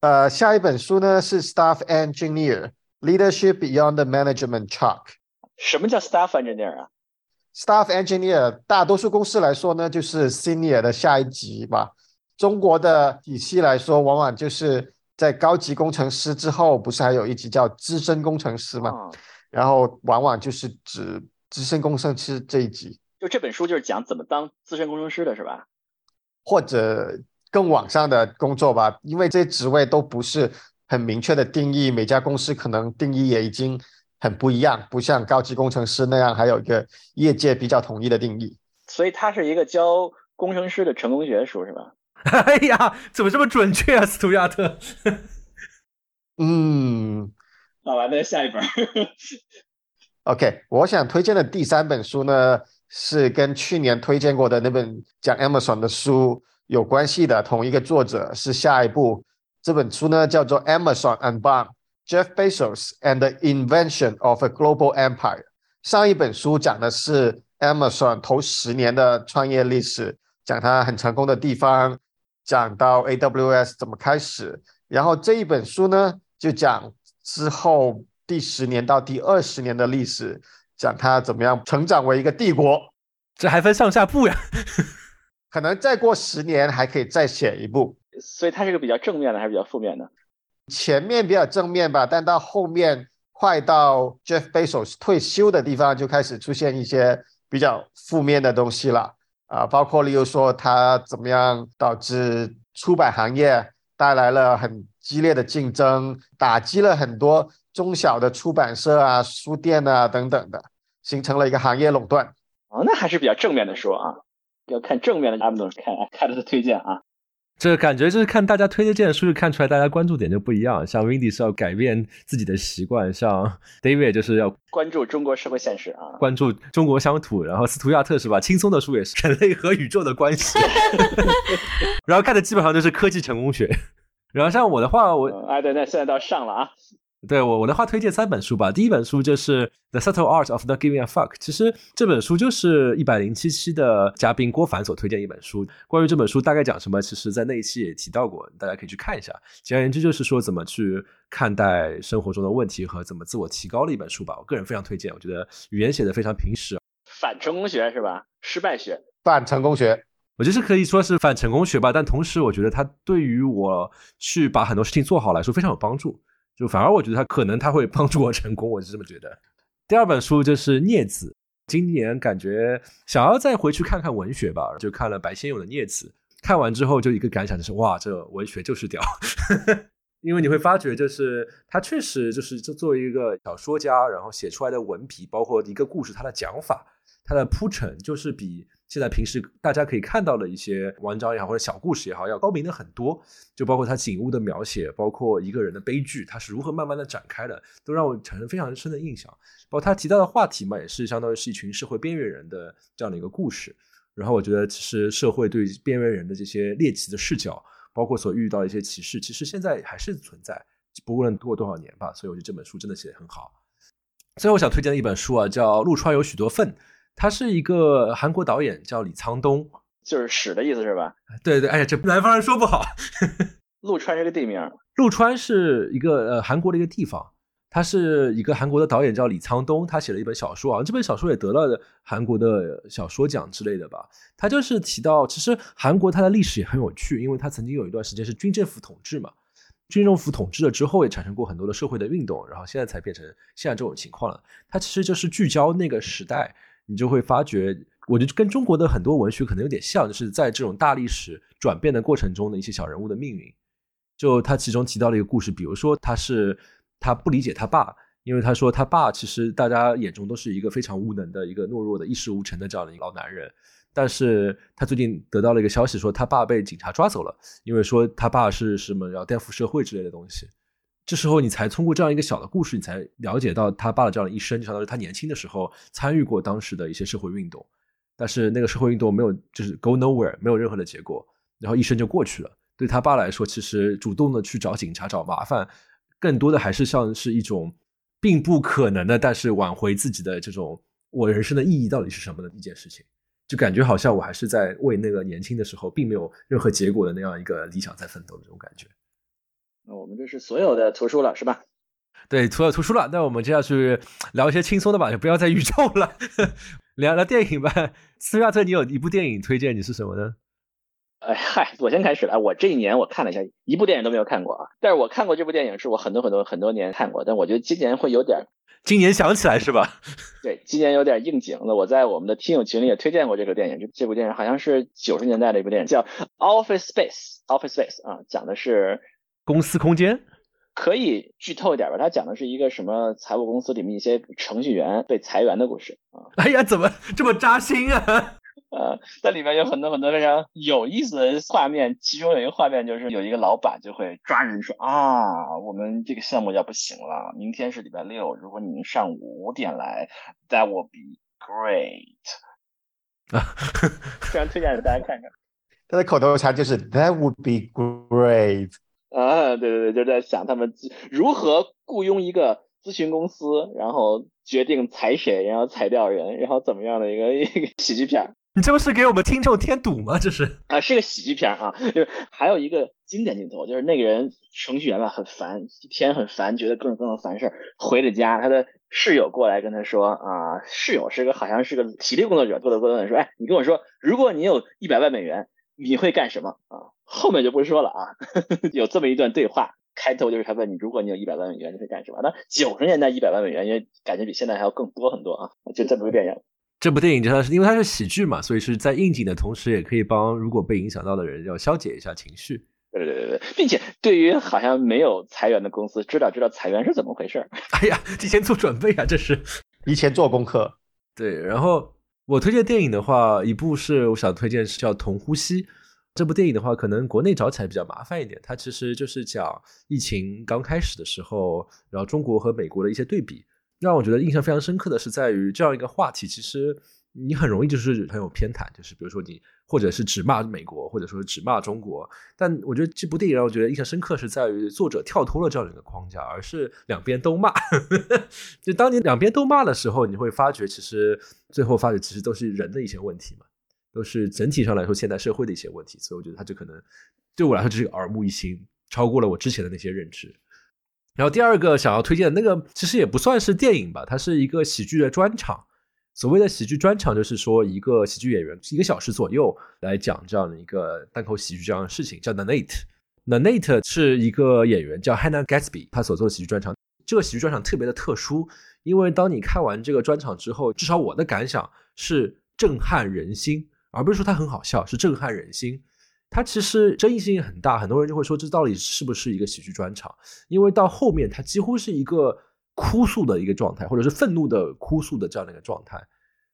呃，下一本书呢是 Staff Engineer。Leadership beyond the management chalk。什么叫 staff engineer 啊？Staff engineer，大多数公司来说呢，就是 senior 的下一级吧。中国的体系来说，往往就是在高级工程师之后，不是还有一级叫资深工程师吗？啊然后往往就是指资深工程师这一级，就这本书就是讲怎么当资深工程师的是吧？或者更往上的工作吧，因为这些职位都不是很明确的定义，每家公司可能定义也已经很不一样，不像高级工程师那样还有一个业界比较统一的定义。所以它是一个教工程师的成功学书是吧？哎呀，怎么这么准确啊，斯图亚特？嗯好吧，那下一本。，OK，我想推荐的第三本书呢，是跟去年推荐过的那本讲 Amazon 的书有关系的，同一个作者是下一部。这本书呢叫做《Amazon Unbound: Jeff Bezos and the Invention of a Global Empire》。上一本书讲的是 Amazon 头十年的创业历史，讲它很成功的地方，讲到 AWS 怎么开始。然后这一本书呢，就讲之后第十年到第二十年的历史，讲它怎么样成长为一个帝国。这还分上下部呀？可能再过十年还可以再写一部。所以它是个比较正面的还是比较负面的？前面比较正面吧，但到后面快到 Jeff Bezos 退休的地方，就开始出现一些比较负面的东西了啊，包括例如说他怎么样导致出版行业带来了很激烈的竞争，打击了很多中小的出版社啊、书店啊等等的，形成了一个行业垄断。哦，那还是比较正面的说啊，要看正面的，阿姆总看看他的推荐啊。这感觉就是看大家推荐的书，就看出来大家关注点就不一样。像 Windy 是要改变自己的习惯，像 David 就是要关注中国社会现实啊。关注中国乡土，然后斯图亚特是吧？轻松的书也是人类和宇宙的关系，然后看的基本上就是科技成功学。然后像我的话，我嗯哎，对，那现在到上了啊。对我我的话推荐三本书吧。第一本书就是《The Subtle Art of Not Giving a Fuck》，其实这本书就是一百零七期的嘉宾郭凡所推荐一本书。关于这本书大概讲什么，其实在那一期也提到过，大家可以去看一下。简而言之，就是说怎么去看待生活中的问题和怎么自我提高的一本书吧。我个人非常推荐，我觉得语言写的非常平实，反成功学是吧？失败学。反成功学，我觉得是可以说是反成功学吧，但同时我觉得它对于我去把很多事情做好来说非常有帮助。就反而我觉得他可能他会帮助我成功，我是这么觉得。第二本书就是《镊子》，今年感觉想要再回去看看文学吧，就看了白先勇的《镊子》，看完之后就一个感想就是哇，这文学就是屌。因为你会发觉，就是他确实就是作为一个小说家，然后写出来的文笔，包括一个故事，他的讲法，他的铺陈，就是比现在平时大家可以看到的一些文章也好，或者小故事也好，要高明的很多。就包括他景物的描写，包括一个人的悲剧，他是如何慢慢的展开的，都让我产生非常深的印象。包括他提到的话题嘛，也是相当于是一群社会边缘人的这样的一个故事。然后我觉得，其实社会对边缘人的这些猎奇的视角，包括所遇到的一些歧视，其实现在还是存在，不论过多少年吧。所以我觉得这本书真的写得很好。最后想推荐的一本书啊，叫《陆川有许多粪》，他是一个韩国导演，叫李沧东。就是屎的意思是吧？对对，哎呀，这南方人说不好。陆川这个地名，陆川是一个呃韩国的一个地方，他是一个韩国的导演叫李沧东，他写了一本小说啊，这本小说也得了韩国的小说奖之类的吧。他就是提到，其实韩国它的历史也很有趣，因为它曾经有一段时间是军政府统治嘛，军政府统治了之后也产生过很多的社会的运动，然后现在才变成现在这种情况了。它其实就是聚焦那个时代，你就会发觉。我觉得跟中国的很多文学可能有点像，就是在这种大历史转变的过程中的一些小人物的命运。就他其中提到了一个故事，比如说他是他不理解他爸，因为他说他爸其实大家眼中都是一个非常无能的一个懦弱的一事无成的这样的一个老男人，但是他最近得到了一个消息，说他爸被警察抓走了，因为说他爸是什么要颠覆社会之类的东西。这时候你才通过这样一个小的故事，你才了解到他爸的这样的一生，就相当于他年轻的时候参与过当时的一些社会运动。但是那个社会运动没有，就是 go nowhere，没有任何的结果，然后一生就过去了。对他爸来说，其实主动的去找警察找麻烦，更多的还是像是一种并不可能的，但是挽回自己的这种我人生的意义到底是什么的一件事情。就感觉好像我还是在为那个年轻的时候并没有任何结果的那样一个理想在奋斗的这种感觉。那我们这是所有的图书了，是吧？对，除了图书了，那我们接下去聊一些轻松的吧，就不要再宇宙了，聊聊电影吧。斯亚特，你有一部电影推荐，你是什么呢？哎嗨，我先开始了。我这一年我看了一下，一部电影都没有看过啊。但是我看过这部电影，是我很多很多很多年看过。但我觉得今年会有点，今年想起来是吧？对，今年有点应景了。我在我们的听友群里也推荐过这个电影。这这部电影好像是九十年代的一部电影，叫《Office Space》，Office Space 啊，讲的是公司空间。可以剧透一点吧？它讲的是一个什么财务公司里面一些程序员被裁员的故事啊。哎呀，怎么这么扎心啊？呃，在里面有很多很多非常有意思的画面，其中有一个画面就是有一个老板就会抓人说啊，我们这个项目要不行了，明天是礼拜六，如果你能上午五点来，That would be great。啊，非常推荐给大家看看。他的口头禅就是 That would be great。啊，对对对，就在想他们如何雇佣一个咨询公司，然后决定裁谁，然后裁掉人，然后怎么样的一个 一个喜剧片。你这不是给我们听众添堵吗？这是啊，是个喜剧片啊。就是还有一个经典镜头，就是那个人程序员吧，很烦，一天很烦，觉得各种各样的烦事儿。回了家，他的室友过来跟他说啊，室友是个好像是个体力工作者，过来过来说，哎，你跟我说，如果你有一百万美元，你会干什么啊？后面就不说了啊。有这么一段对话，开头就是他问你，如果你有一百万美元，你会干什么？那九十年代一百万美元，因为感觉比现在还要更多很多啊。就这么个电影。这部电影就它是因为它是喜剧嘛，所以是在应景的同时，也可以帮如果被影响到的人要消解一下情绪。对对对对，并且对于好像没有裁员的公司，知道知道裁员是怎么回事。哎呀，提前做准备啊，这是提前做功课。对，然后我推荐电影的话，一部是我想推荐是叫《同呼吸》这部电影的话，可能国内找起来比较麻烦一点。它其实就是讲疫情刚开始的时候，然后中国和美国的一些对比。让我觉得印象非常深刻的是，在于这样一个话题，其实你很容易就是很有偏袒，就是比如说你或者是只骂美国，或者说只骂中国。但我觉得这部电影让我觉得印象深刻是在于作者跳脱了这样一个框架，而是两边都骂。就当你两边都骂的时候，你会发觉其实最后发觉其实都是人的一些问题嘛，都是整体上来说现代社会的一些问题。所以我觉得他这可能对我来说就是耳目一新，超过了我之前的那些认知。然后第二个想要推荐的那个，其实也不算是电影吧，它是一个喜剧的专场。所谓的喜剧专场，就是说一个喜剧演员一个小时左右来讲这样的一个单口喜剧这样的事情，叫 The Nate。The Nate 是一个演员叫 Hannah Gatsby，他所做的喜剧专场。这个喜剧专场特别的特殊，因为当你看完这个专场之后，至少我的感想是震撼人心，而不是说它很好笑，是震撼人心。它其实争议性很大，很多人就会说这到底是不是一个喜剧专场？因为到后面它几乎是一个哭诉的一个状态，或者是愤怒的哭诉的这样的一个状态，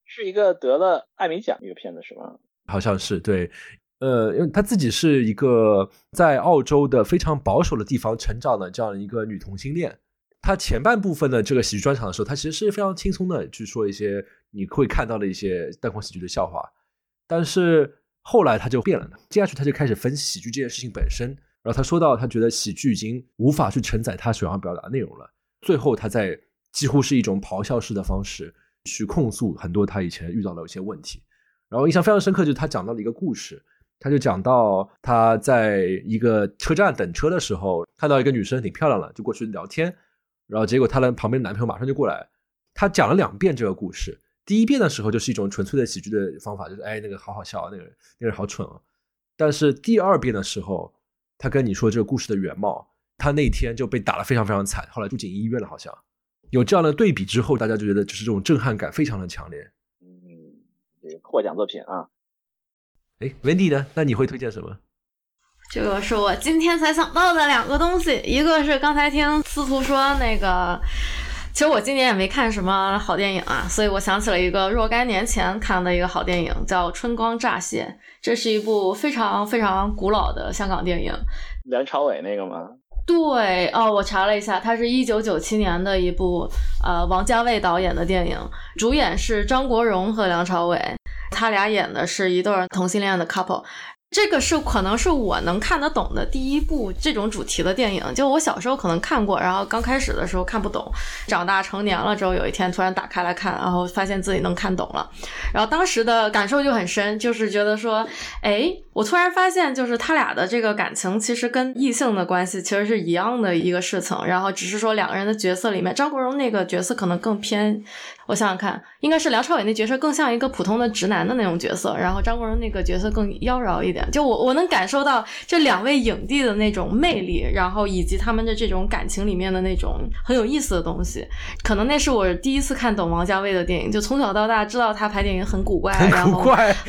是一个得了艾美奖一个片子是吗？好像是对，呃，因为她自己是一个在澳洲的非常保守的地方成长的这样一个女同性恋。她前半部分的这个喜剧专场的时候，她其实是非常轻松的去说一些你会看到的一些单口喜剧的笑话，但是。后来他就变了呢，接下去他就开始分析喜剧这件事情本身，然后他说到他觉得喜剧已经无法去承载他想要表达的内容了，最后他在几乎是一种咆哮式的方式去控诉很多他以前遇到的一些问题，然后印象非常深刻就是他讲到了一个故事，他就讲到他在一个车站等车的时候看到一个女生挺漂亮的，就过去聊天，然后结果他的旁边男朋友马上就过来，他讲了两遍这个故事。第一遍的时候就是一种纯粹的喜剧的方法，就是哎那个好好笑啊，那个那个人好蠢啊。但是第二遍的时候，他跟你说这个故事的原貌，他那天就被打得非常非常惨，后来住进医院了，好像有这样的对比之后，大家就觉得就是这种震撼感非常的强烈。嗯，这个获奖作品啊。哎，Wendy 呢？那你会推荐什么？这个是我今天才想到的两个东西，一个是刚才听司徒说那个。其实我今年也没看什么好电影啊，所以我想起了一个若干年前看的一个好电影，叫《春光乍泄》。这是一部非常非常古老的香港电影，梁朝伟那个吗？对，哦，我查了一下，它是一九九七年的一部呃王家卫导演的电影，主演是张国荣和梁朝伟，他俩演的是一对同性恋的 couple。这个是可能是我能看得懂的第一部这种主题的电影，就我小时候可能看过，然后刚开始的时候看不懂，长大成年了之后，有一天突然打开来看，然后发现自己能看懂了，然后当时的感受就很深，就是觉得说，哎，我突然发现，就是他俩的这个感情其实跟异性的关系其实是一样的一个事情，然后只是说两个人的角色里面，张国荣那个角色可能更偏。我想想看，应该是梁朝伟那角色更像一个普通的直男的那种角色，然后张国荣那个角色更妖娆一点。就我我能感受到这两位影帝的那种魅力，然后以及他们的这种感情里面的那种很有意思的东西。可能那是我第一次看懂王家卫的电影，就从小到大知道他拍电影很古怪，然后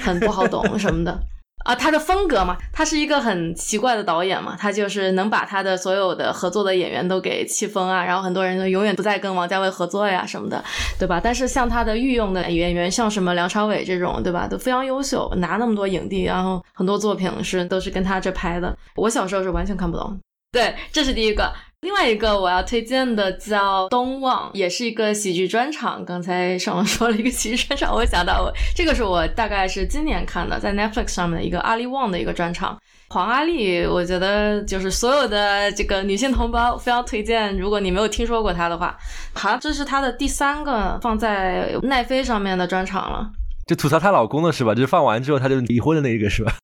很不好懂什么的。啊，他的风格嘛，他是一个很奇怪的导演嘛，他就是能把他的所有的合作的演员都给气疯啊，然后很多人都永远不再跟王家卫合作呀什么的，对吧？但是像他的御用的演员，像什么梁朝伟这种，对吧，都非常优秀，拿那么多影帝，然后很多作品是都是跟他这拍的。我小时候是完全看不懂。对，这是第一个。另外一个我要推荐的叫《东望》，也是一个喜剧专场。刚才上文说了一个喜剧专场，我想到我这个是我大概是今年看的，在 Netflix 上面的一个阿里旺的一个专场。黄阿丽，我觉得就是所有的这个女性同胞非常推荐。如果你没有听说过她的话，好这是她的第三个放在奈飞上面的专场了。就吐槽她老公的是吧？就是放完之后她就离婚的那一个是吧？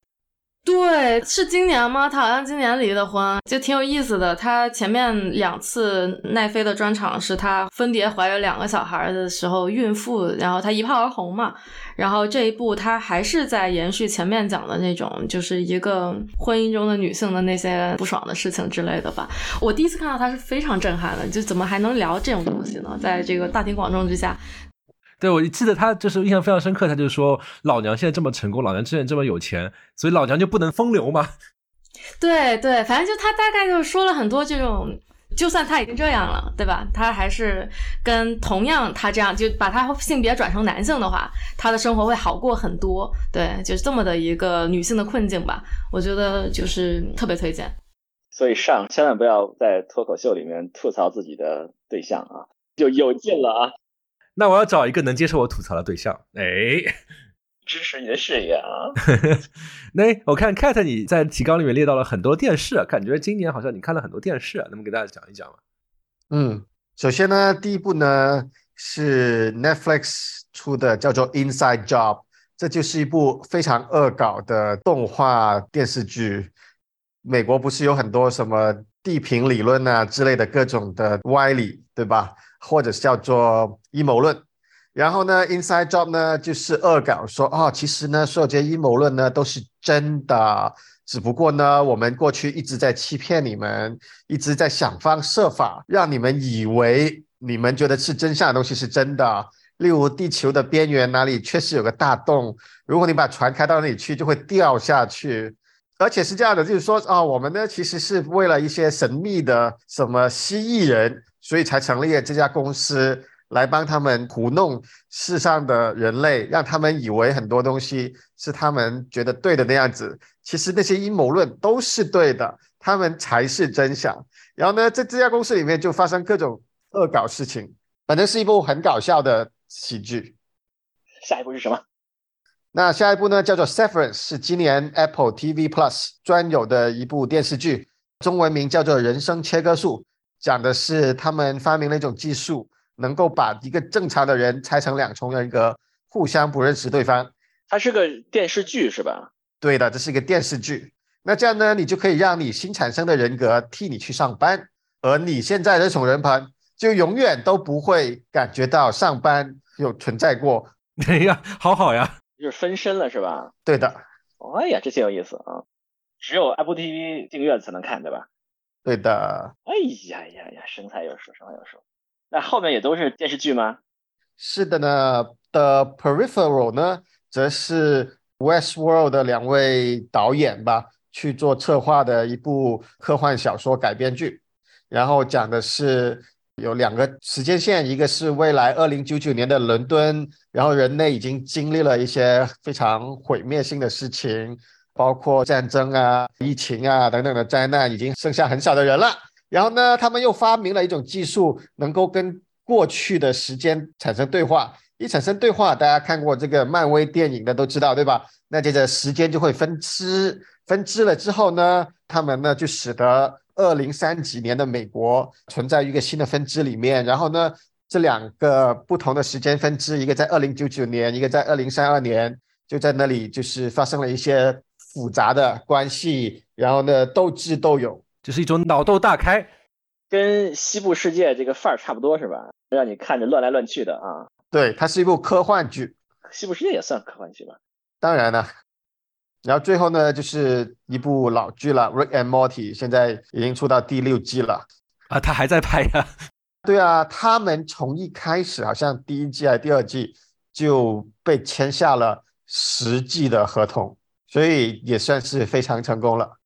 对，是今年吗？他好像今年离的婚，就挺有意思的。他前面两次奈飞的专场是他分别怀有两个小孩的时候，孕妇，然后他一炮而红嘛。然后这一部他还是在延续前面讲的那种，就是一个婚姻中的女性的那些不爽的事情之类的吧。我第一次看到他是非常震撼的，就怎么还能聊这种东西呢？在这个大庭广众之下。对，我记得他就是印象非常深刻，他就说老娘现在这么成功，老娘之前这么有钱，所以老娘就不能风流吗？对对，反正就他大概就说了很多这种，就算他已经这样了，对吧？他还是跟同样他这样，就把他性别转成男性的话，他的生活会好过很多。对，就是这么的一个女性的困境吧。我觉得就是特别推荐。所以上千万不要在脱口秀里面吐槽自己的对象啊，就有劲了啊。那我要找一个能接受我吐槽的对象，哎，支持你的事业啊！那我看 Cat 你在提纲里面列到了很多电视，感觉今年好像你看了很多电视，能不能给大家讲一讲吧？嗯，首先呢，第一部呢是 Netflix 出的，叫做 Inside Job，这就是一部非常恶搞的动画电视剧。美国不是有很多什么地平理论啊之类的各种的歪理，对吧？或者叫做阴谋论，然后呢，Inside Job 呢就是恶搞说哦，其实呢，所有这些阴谋论呢都是真的，只不过呢，我们过去一直在欺骗你们，一直在想方设法让你们以为你们觉得是真相的东西是真的。例如，地球的边缘哪里确实有个大洞，如果你把船开到那里去，就会掉下去。而且是这样的，就是说啊，我们呢其实是为了一些神秘的什么蜥蜴人。所以才成立了这家公司，来帮他们糊弄世上的人类，让他们以为很多东西是他们觉得对的那样子。其实那些阴谋论都是对的，他们才是真相。然后呢，在这家公司里面就发生各种恶搞事情，反正是一部很搞笑的喜剧。下一步是什么？那下一步呢，叫做《Severance》，是今年 Apple TV Plus 专有的一部电视剧，中文名叫做《人生切割术》。讲的是他们发明了一种技术，能够把一个正常的人拆成两重人格，互相不认识对方。它是个电视剧是吧？对的，这是一个电视剧。那这样呢，你就可以让你新产生的人格替你去上班，而你现在这种人盘就永远都不会感觉到上班有存在过。哎呀，好好呀，就是分身了是吧？对的。哎呀，这些有意思啊！只有 Apple TV 订阅才能看，对吧？对的，哎呀呀呀，生财有术，生财有术。那后面也都是电视剧吗？是的呢。The Peripheral 呢，则是 Westworld 的两位导演吧去做策划的一部科幻小说改编剧。然后讲的是有两个时间线，一个是未来二零九九年的伦敦，然后人类已经经历了一些非常毁灭性的事情。包括战争啊、疫情啊等等的灾难，已经剩下很少的人了。然后呢，他们又发明了一种技术，能够跟过去的时间产生对话。一产生对话，大家看过这个漫威电影的都知道，对吧？那接着时间就会分支，分支了之后呢，他们呢就使得二零三几年的美国存在一个新的分支里面。然后呢，这两个不同的时间分支，一个在二零九九年，一个在二零三二年，就在那里就是发生了一些。复杂的关系，然后呢，斗智斗勇，就是一种脑洞大开，跟西部世界这个范儿差不多，是吧？让你看着乱来乱去的啊。对，它是一部科幻剧，西部世界也算科幻剧吧？当然了。然后最后呢，就是一部老剧了，《Rick and Morty》，现在已经出到第六季了。啊，他还在拍呀？对啊，他们从一开始好像第一季还是第二季就被签下了十季的合同，所以也算是非常成功了。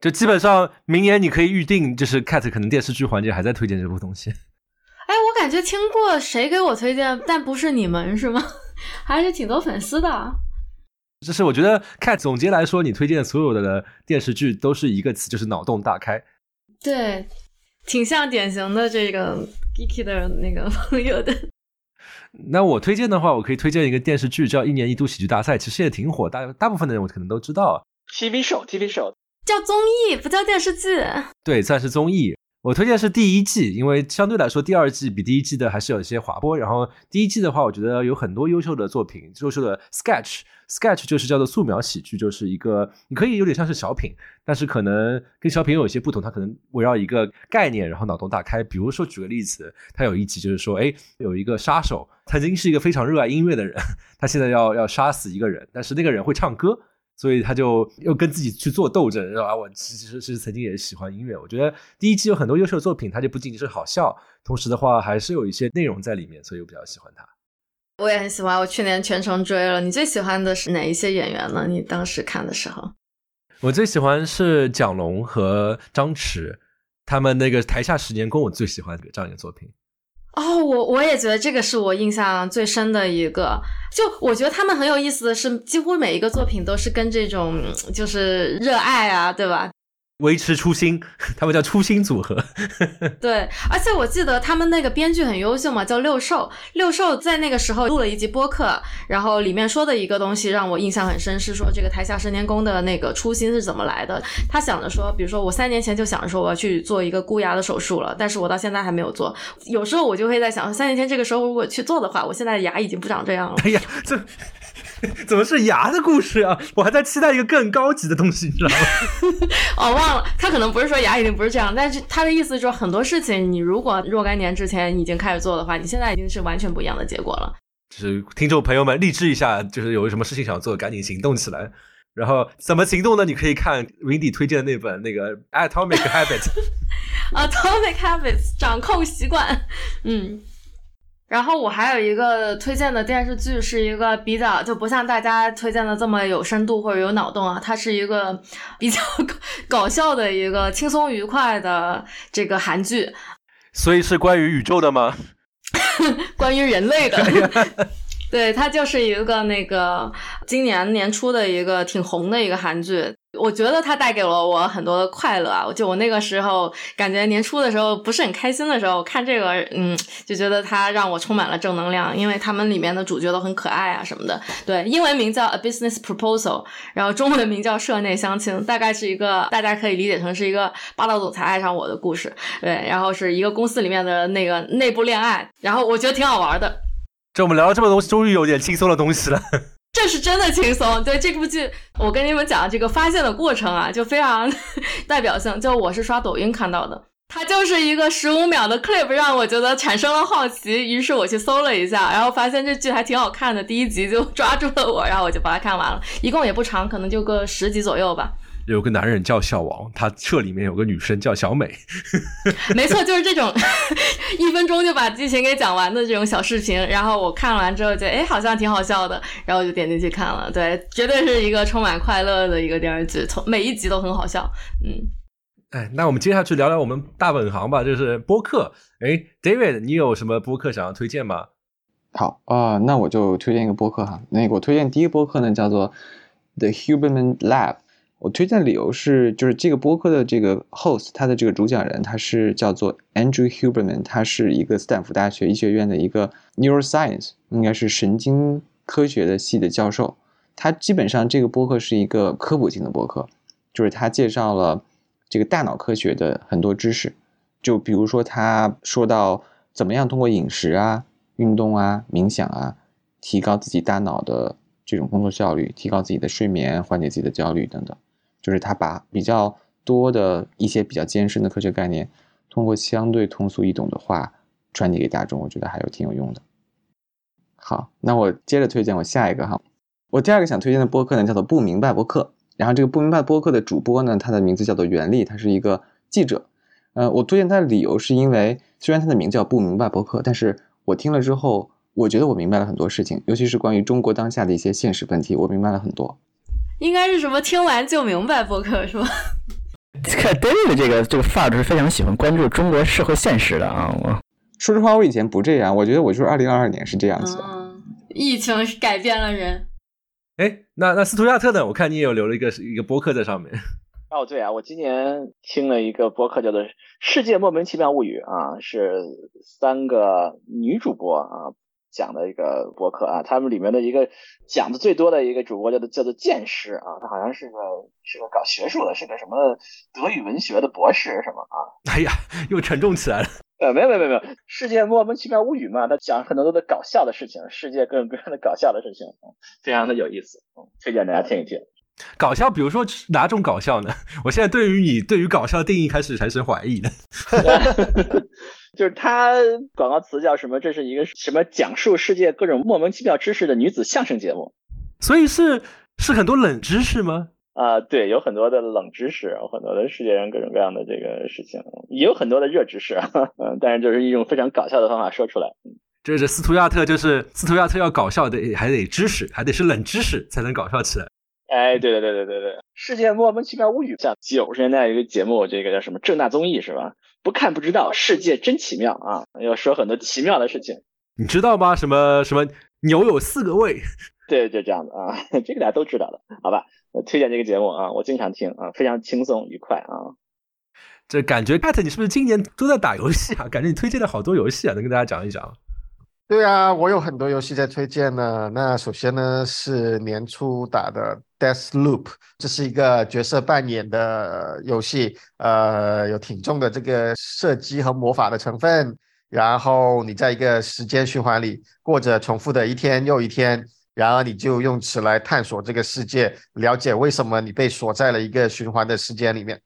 就基本上明年你可以预定，就是 Cat 可能电视剧环节还在推荐这部东西。哎，我感觉听过谁给我推荐，但不是你们是吗？还是挺多粉丝的。就是我觉得 Cat 总结来说，你推荐的所有的电视剧都是一个词，就是脑洞大开。对。挺像典型的这个 geeky 的那个朋友的。那我推荐的话，我可以推荐一个电视剧，叫《一年一度喜剧大赛》，其实也挺火，大大部分的人我可能都知道。TV show，TV show，叫综艺，不叫电视剧。对，算是综艺。我推荐是第一季，因为相对来说第二季比第一季的还是有一些滑坡。然后第一季的话，我觉得有很多优秀的作品，优秀的 sketch，sketch 就是叫做素描喜剧，就是一个你可以有点像是小品，但是可能跟小品有一些不同，它可能围绕一个概念，然后脑洞大开。比如说举个例子，它有一集就是说，哎，有一个杀手曾经是一个非常热爱音乐的人，他现在要要杀死一个人，但是那个人会唱歌。所以他就又跟自己去做斗争，是吧？我其实是曾经也喜欢音乐。我觉得第一季有很多优秀的作品，它就不仅仅是好笑，同时的话还是有一些内容在里面，所以我比较喜欢它。我也很喜欢，我去年全程追了。你最喜欢的是哪一些演员呢？你当时看的时候，我最喜欢是蒋龙和张弛，他们那个《台下十年功》，我最喜欢这样一个作品。哦，我我也觉得这个是我印象最深的一个。就我觉得他们很有意思的是，几乎每一个作品都是跟这种就是热爱啊，对吧？维持初心，他们叫初心组合。对，而且我记得他们那个编剧很优秀嘛，叫六兽。六兽在那个时候录了一集播客，然后里面说的一个东西让我印象很深，是说这个台下十年功的那个初心是怎么来的。他想着说，比如说我三年前就想着说我要去做一个箍牙的手术了，但是我到现在还没有做。有时候我就会在想，三年前这个时候如果去做的话，我现在牙已经不长这样了。哎呀，这。怎么是牙的故事啊？我还在期待一个更高级的东西，你知道吗？哦，忘了，他可能不是说牙已经不是这样，但是他的意思就是很多事情，你如果若干年之前已经开始做的话，你现在已经是完全不一样的结果了。就是听众朋友们励志一下，就是有什么事情想做，赶紧行动起来。然后怎么行动呢？你可以看 Windy 推荐的那本那个 Atomic Habits，Atomic Habits 掌控习惯，嗯。然后我还有一个推荐的电视剧，是一个比较就不像大家推荐的这么有深度或者有脑洞啊，它是一个比较搞笑的一个轻松愉快的这个韩剧。所以是关于宇宙的吗？关于人类的。对，它就是一个那个今年年初的一个挺红的一个韩剧。我觉得它带给了我很多的快乐啊！就我那个时候感觉年初的时候不是很开心的时候，看这个，嗯，就觉得它让我充满了正能量，因为他们里面的主角都很可爱啊什么的。对，英文名叫《A Business Proposal》，然后中文名叫《社内相亲》，大概是一个大家可以理解成是一个霸道总裁爱上我的故事。对，然后是一个公司里面的那个内部恋爱，然后我觉得挺好玩的。这我们聊了这么多，终于有点轻松的东西了。这是真的轻松，对这部剧，我跟你们讲这个发现的过程啊，就非常 代表性。就我是刷抖音看到的，它就是一个十五秒的 clip，让我觉得产生了好奇，于是我去搜了一下，然后发现这剧还挺好看的，第一集就 抓住了我，然后我就把它看完了，一共也不长，可能就个十集左右吧。有个男人叫小王，他社里面有个女生叫小美，没错，就是这种一分钟就把剧情给讲完的这种小视频。然后我看完之后觉得，哎，好像挺好笑的，然后我就点进去看了。对，绝对是一个充满快乐的一个电视剧，从每一集都很好笑。嗯，哎，那我们接下去聊聊我们大本行吧，就是播客。哎，David，你有什么播客想要推荐吗？好啊，那我就推荐一个播客哈。那个我推荐第一个播客呢，叫做 The Huberman Lab。我推荐理由是，就是这个播客的这个 host，他的这个主讲人，他是叫做 Andrew Huberman，他是一个斯坦福大学医学院的一个 neuroscience，应该是神经科学的系的教授。他基本上这个播客是一个科普性的播客，就是他介绍了这个大脑科学的很多知识，就比如说他说到怎么样通过饮食啊、运动啊、冥想啊，提高自己大脑的这种工作效率，提高自己的睡眠，缓解自己的焦虑等等。就是他把比较多的一些比较艰深的科学概念，通过相对通俗易懂的话传递给大众，我觉得还有挺有用的。好，那我接着推荐我下一个哈，我第二个想推荐的播客呢叫做不明白播客，然后这个不明白播客的主播呢，他的名字叫做袁立，他是一个记者。呃，我推荐他的理由是因为，虽然他的名字叫不明白播客，但是我听了之后，我觉得我明白了很多事情，尤其是关于中国当下的一些现实问题，我明白了很多。应该是什么听完就明白播客是吧？看 David 这个这个范儿是非常喜欢关注中国社会现实的啊。我说实话，我以前不这样，我觉得我就是二零二二年是这样子。嗯，疫情改变了人。哎，那那斯图亚特呢？我看你也有留了一个一个播客在上面。哦，对啊，我今年听了一个播客，叫做《世界莫名其妙物语》啊，是三个女主播啊讲的一个博客啊。他们里面的一个讲的最多的一个主播叫做叫做剑师啊，他好像是个是个搞学术的，是个什么德语文学的博士什么啊。哎呀，又沉重起来了。呃，没有没有没有没有，《世界莫名其妙物语》嘛，他讲很多的搞笑的事情，世界各种各样的搞笑的事情，非常的有意思，推荐大家听一听。搞笑，比如说哪种搞笑呢？我现在对于你对于搞笑的定义开始产生怀疑了。就是他广告词叫什么？这是一个什么讲述世界各种莫名其妙知识的女子相声节目。所以是是很多冷知识吗？啊，对，有很多的冷知识，有很多的世界上各种各样的这个事情，也有很多的热知识，嗯，但是就是一种非常搞笑的方法说出来。就是斯图亚特，就是斯图亚特要搞笑得，还得知识，还得是冷知识才能搞笑起来。哎，对对对对对对，世界莫名其妙物语，像九十年代一个节目，这个叫什么正大综艺是吧？不看不知道，世界真奇妙啊！要说很多奇妙的事情，你知道吗？什么什么牛有四个胃？对，就这样的啊，这个大家都知道的，好吧？我推荐这个节目啊，我经常听啊，非常轻松愉快啊。这感觉，Pat，你是不是今年都在打游戏啊？感觉你推荐了好多游戏啊，能跟大家讲一讲？对啊，我有很多游戏在推荐呢。那首先呢是年初打的 Death Loop，这是一个角色扮演的游戏，呃，有挺重的这个射击和魔法的成分。然后你在一个时间循环里过着重复的一天又一天，然后你就用此来探索这个世界，了解为什么你被锁在了一个循环的时间里面。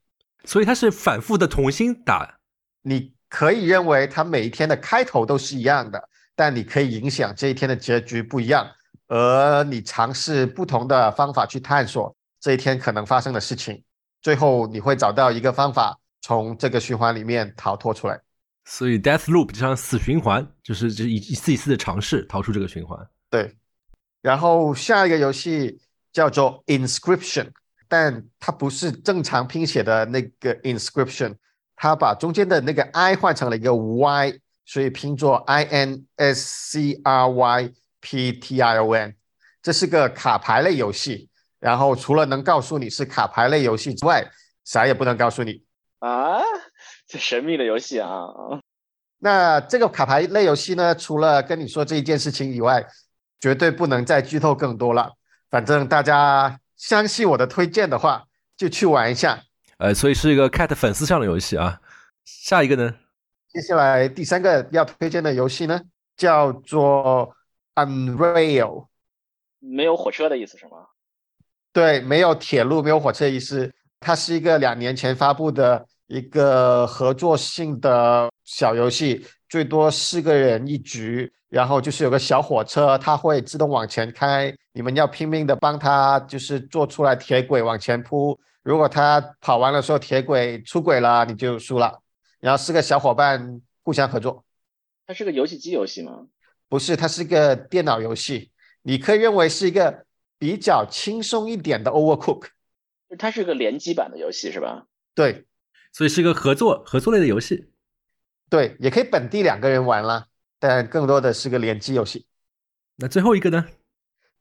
所以它是反复的重新打。你可以认为它每一天的开头都是一样的。但你可以影响这一天的结局不一样，而你尝试不同的方法去探索这一天可能发生的事情，最后你会找到一个方法从这个循环里面逃脱出来。所以 Death Loop 就像死循环，就是就一一次一次的尝试逃出这个循环。对。然后下一个游戏叫做 Inscription，但它不是正常拼写的那个 Inscription，它把中间的那个 I 换成了一个 Y。所以拼作 I N S C R Y P T I O N，这是个卡牌类游戏。然后除了能告诉你是卡牌类游戏之外，啥也不能告诉你啊！这神秘的游戏啊！那这个卡牌类游戏呢？除了跟你说这一件事情以外，绝对不能再剧透更多了。反正大家相信我的推荐的话，就去玩一下。呃，所以是一个 cat 粉丝向的游戏啊。下一个呢？接下来第三个要推荐的游戏呢，叫做 Unreal，没有火车的意思是吗？对，没有铁路，没有火车的意思。它是一个两年前发布的一个合作性的小游戏，最多四个人一局，然后就是有个小火车，它会自动往前开，你们要拼命的帮它，就是做出来铁轨往前铺。如果它跑完的时候铁轨出轨了，你就输了。然后四个小伙伴互相合作，它是个游戏机游戏吗？不是，它是个电脑游戏。你可以认为是一个比较轻松一点的 Overcook。它是个联机版的游戏是吧？对，所以是一个合作合作类的游戏。对，也可以本地两个人玩啦，但更多的是个联机游戏。那最后一个呢？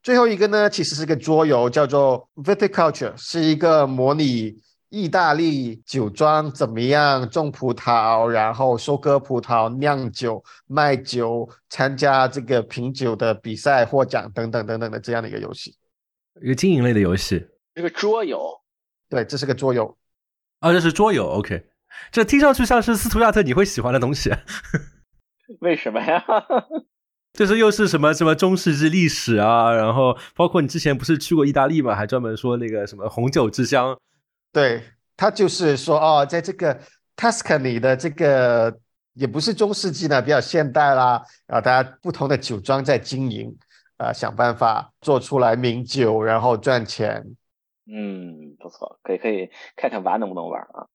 最后一个呢，其实是个桌游，叫做 Viticulture，是一个模拟。意大利酒庄怎么样种葡萄，然后收割葡萄、酿酒、卖酒、参加这个品酒的比赛、获奖等等等等的这样的一个游戏，一个经营类的游戏，一个桌游，对，这是个桌游，啊，这是桌游，OK，这听上去像是斯图亚特你会喜欢的东西，为什么呀？就是又是什么什么中世纪历史啊，然后包括你之前不是去过意大利嘛，还专门说那个什么红酒之乡。对他就是说哦，在这个 Tuscany 的这个也不是中世纪呢，比较现代啦，然后大家不同的酒庄在经营，啊，想办法做出来名酒，然后赚钱。嗯，不错，可以可以看看娃能不能玩啊。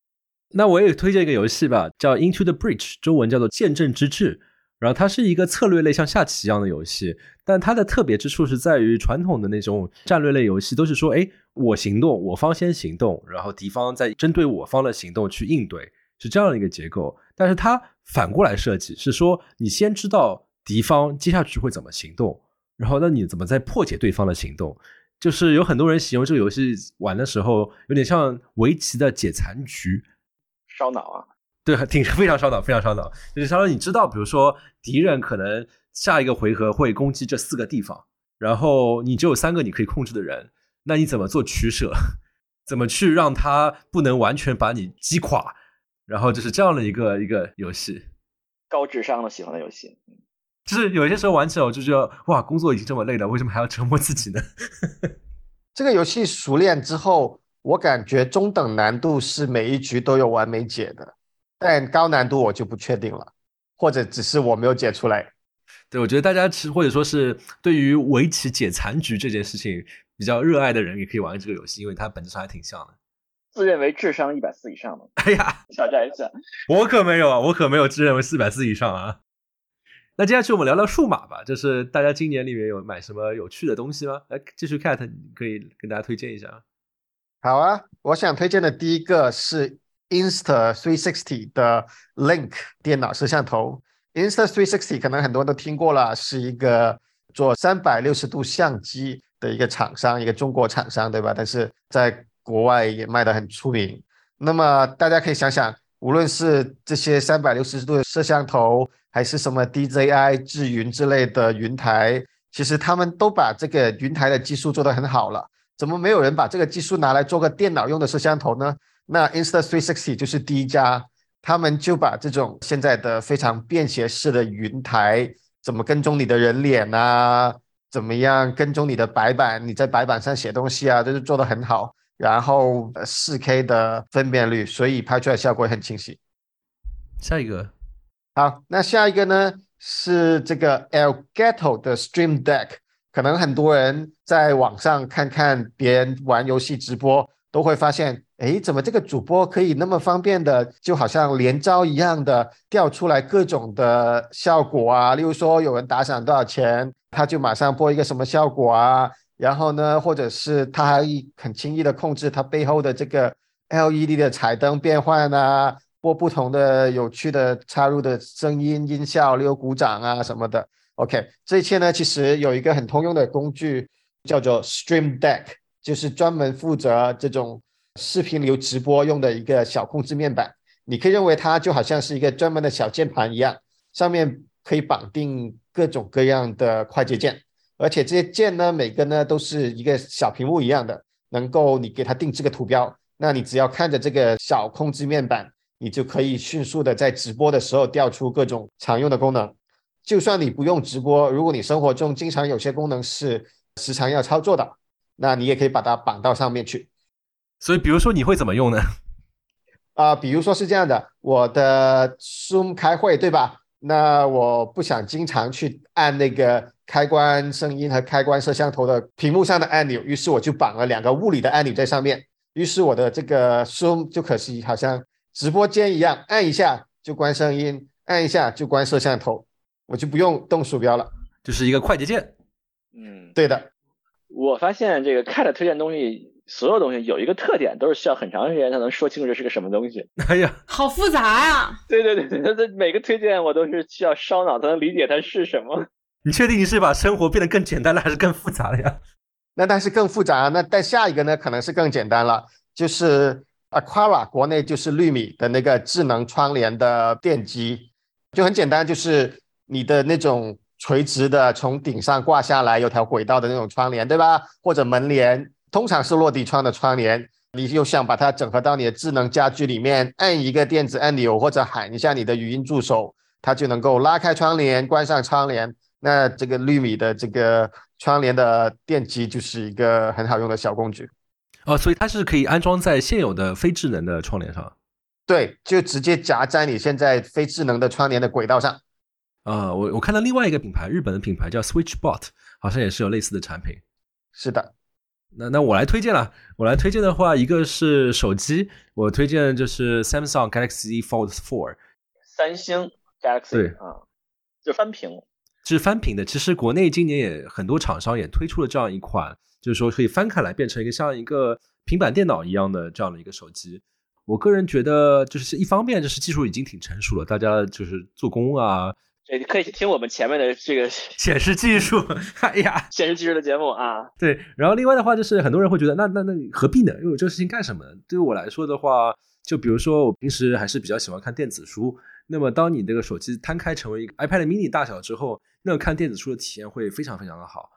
那我也推荐一个游戏吧，叫 Into the Breach，中文叫做见证之志。然后它是一个策略类像下棋一样的游戏，但它的特别之处是在于传统的那种战略类游戏都是说，哎，我行动，我方先行动，然后敌方再针对我方的行动去应对，是这样的一个结构。但是它反过来设计是说，你先知道敌方接下去会怎么行动，然后那你怎么再破解对方的行动？就是有很多人形容这个游戏玩的时候有点像围棋的解残局，烧脑啊。对，挺非常烧脑，非常烧脑。就是相当于你知道，比如说敌人可能下一个回合会攻击这四个地方，然后你只有三个你可以控制的人，那你怎么做取舍？怎么去让他不能完全把你击垮？然后就是这样的一个一个游戏，高智商的喜欢的游戏。就是有些时候玩起来我就觉得，哇，工作已经这么累了，为什么还要折磨自己呢？这个游戏熟练之后，我感觉中等难度是每一局都有完美解的。但高难度我就不确定了，或者只是我没有解出来。对，我觉得大家其实或者说是对于围棋解残局这件事情比较热爱的人，也可以玩这个游戏，因为它本质上还挺像的。自认为智商一百四以上的，哎呀，挑战一下。我可没有啊，我可没有自认为四百四以上啊。那接下去我们聊聊数码吧，就是大家今年里面有买什么有趣的东西吗？来，继续 cat，可以跟大家推荐一下。好啊，我想推荐的第一个是。Insta360 的 Link 电脑摄像头，Insta360 可能很多人都听过了，是一个做三百六十度相机的一个厂商，一个中国厂商，对吧？但是在国外也卖得很出名。那么大家可以想想，无论是这些三百六十度的摄像头，还是什么 DJI 智云之类的云台，其实他们都把这个云台的技术做得很好了。怎么没有人把这个技术拿来做个电脑用的摄像头呢？那 Insta360 就是第一家，他们就把这种现在的非常便携式的云台，怎么跟踪你的人脸啊，怎么样跟踪你的白板，你在白板上写东西啊，都是做得很好。然后 4K 的分辨率，所以拍出来效果很清晰。下一个，好，那下一个呢是这个 Elgato 的 Stream Deck，可能很多人在网上看看别人玩游戏直播。都会发现，哎，怎么这个主播可以那么方便的，就好像连招一样的调出来各种的效果啊？例如说，有人打赏多少钱，他就马上播一个什么效果啊？然后呢，或者是他还很轻易的控制他背后的这个 LED 的彩灯变换啊，播不同的有趣的插入的声音音效，例如鼓掌啊什么的。OK，这一切呢，其实有一个很通用的工具，叫做 Stream Deck。就是专门负责这种视频流直播用的一个小控制面板，你可以认为它就好像是一个专门的小键盘一样，上面可以绑定各种各样的快捷键，而且这些键呢，每个呢都是一个小屏幕一样的，能够你给它定制个图标，那你只要看着这个小控制面板，你就可以迅速的在直播的时候调出各种常用的功能。就算你不用直播，如果你生活中经常有些功能是时常要操作的。那你也可以把它绑到上面去，所以比如说你会怎么用呢？啊，比如说是这样的，我的 Zoom 开会对吧？那我不想经常去按那个开关声音和开关摄像头的屏幕上的按钮，于是我就绑了两个物理的按钮在上面，于是我的这个 Zoom 就可惜好像直播间一样，按一下就关声音，按一下就关摄像头，我就不用动鼠标了，就是一个快捷键。嗯，对的。我发现这个 Cat 推荐东西，所有东西有一个特点，都是需要很长时间才能说清楚这是个什么东西。哎呀，好复杂呀！对对对对，它每个推荐我都是需要烧脑才能理解它是什么。你确定你是把生活变得更简单了，还是更复杂了呀？那但是更复杂。那但下一个呢，可能是更简单了，就是 Aquara，国内就是绿米的那个智能窗帘的电机，就很简单，就是你的那种。垂直的从顶上挂下来有条轨道的那种窗帘，对吧？或者门帘，通常是落地窗的窗帘。你又想把它整合到你的智能家居里面，按一个电子按钮或者喊一下你的语音助手，它就能够拉开窗帘、关上窗帘。那这个绿米的这个窗帘的电机就是一个很好用的小工具。哦，所以它是可以安装在现有的非智能的窗帘上？对，就直接夹在你现在非智能的窗帘的轨道上。啊，我我看到另外一个品牌，日本的品牌叫 SwitchBot，好像也是有类似的产品。是的，那那我来推荐了，我来推荐的话，一个是手机，我推荐就是 Samsung Galaxy Fold Four，三星 Galaxy 对啊，就翻屏。是翻屏的。其实国内今年也很多厂商也推出了这样一款，就是说可以翻开来变成一个像一个平板电脑一样的这样的一个手机。我个人觉得，就是一方面就是技术已经挺成熟了，大家就是做工啊，这可以听我们前面的这个 显示技术，哎呀，显示技术的节目啊。对。然后另外的话，就是很多人会觉得，那那那何必呢？因为这个事情干什么呢？对于我来说的话，就比如说我平时还是比较喜欢看电子书。那么当你这个手机摊开成为一个 iPad mini 大小之后，那个看电子书的体验会非常非常的好。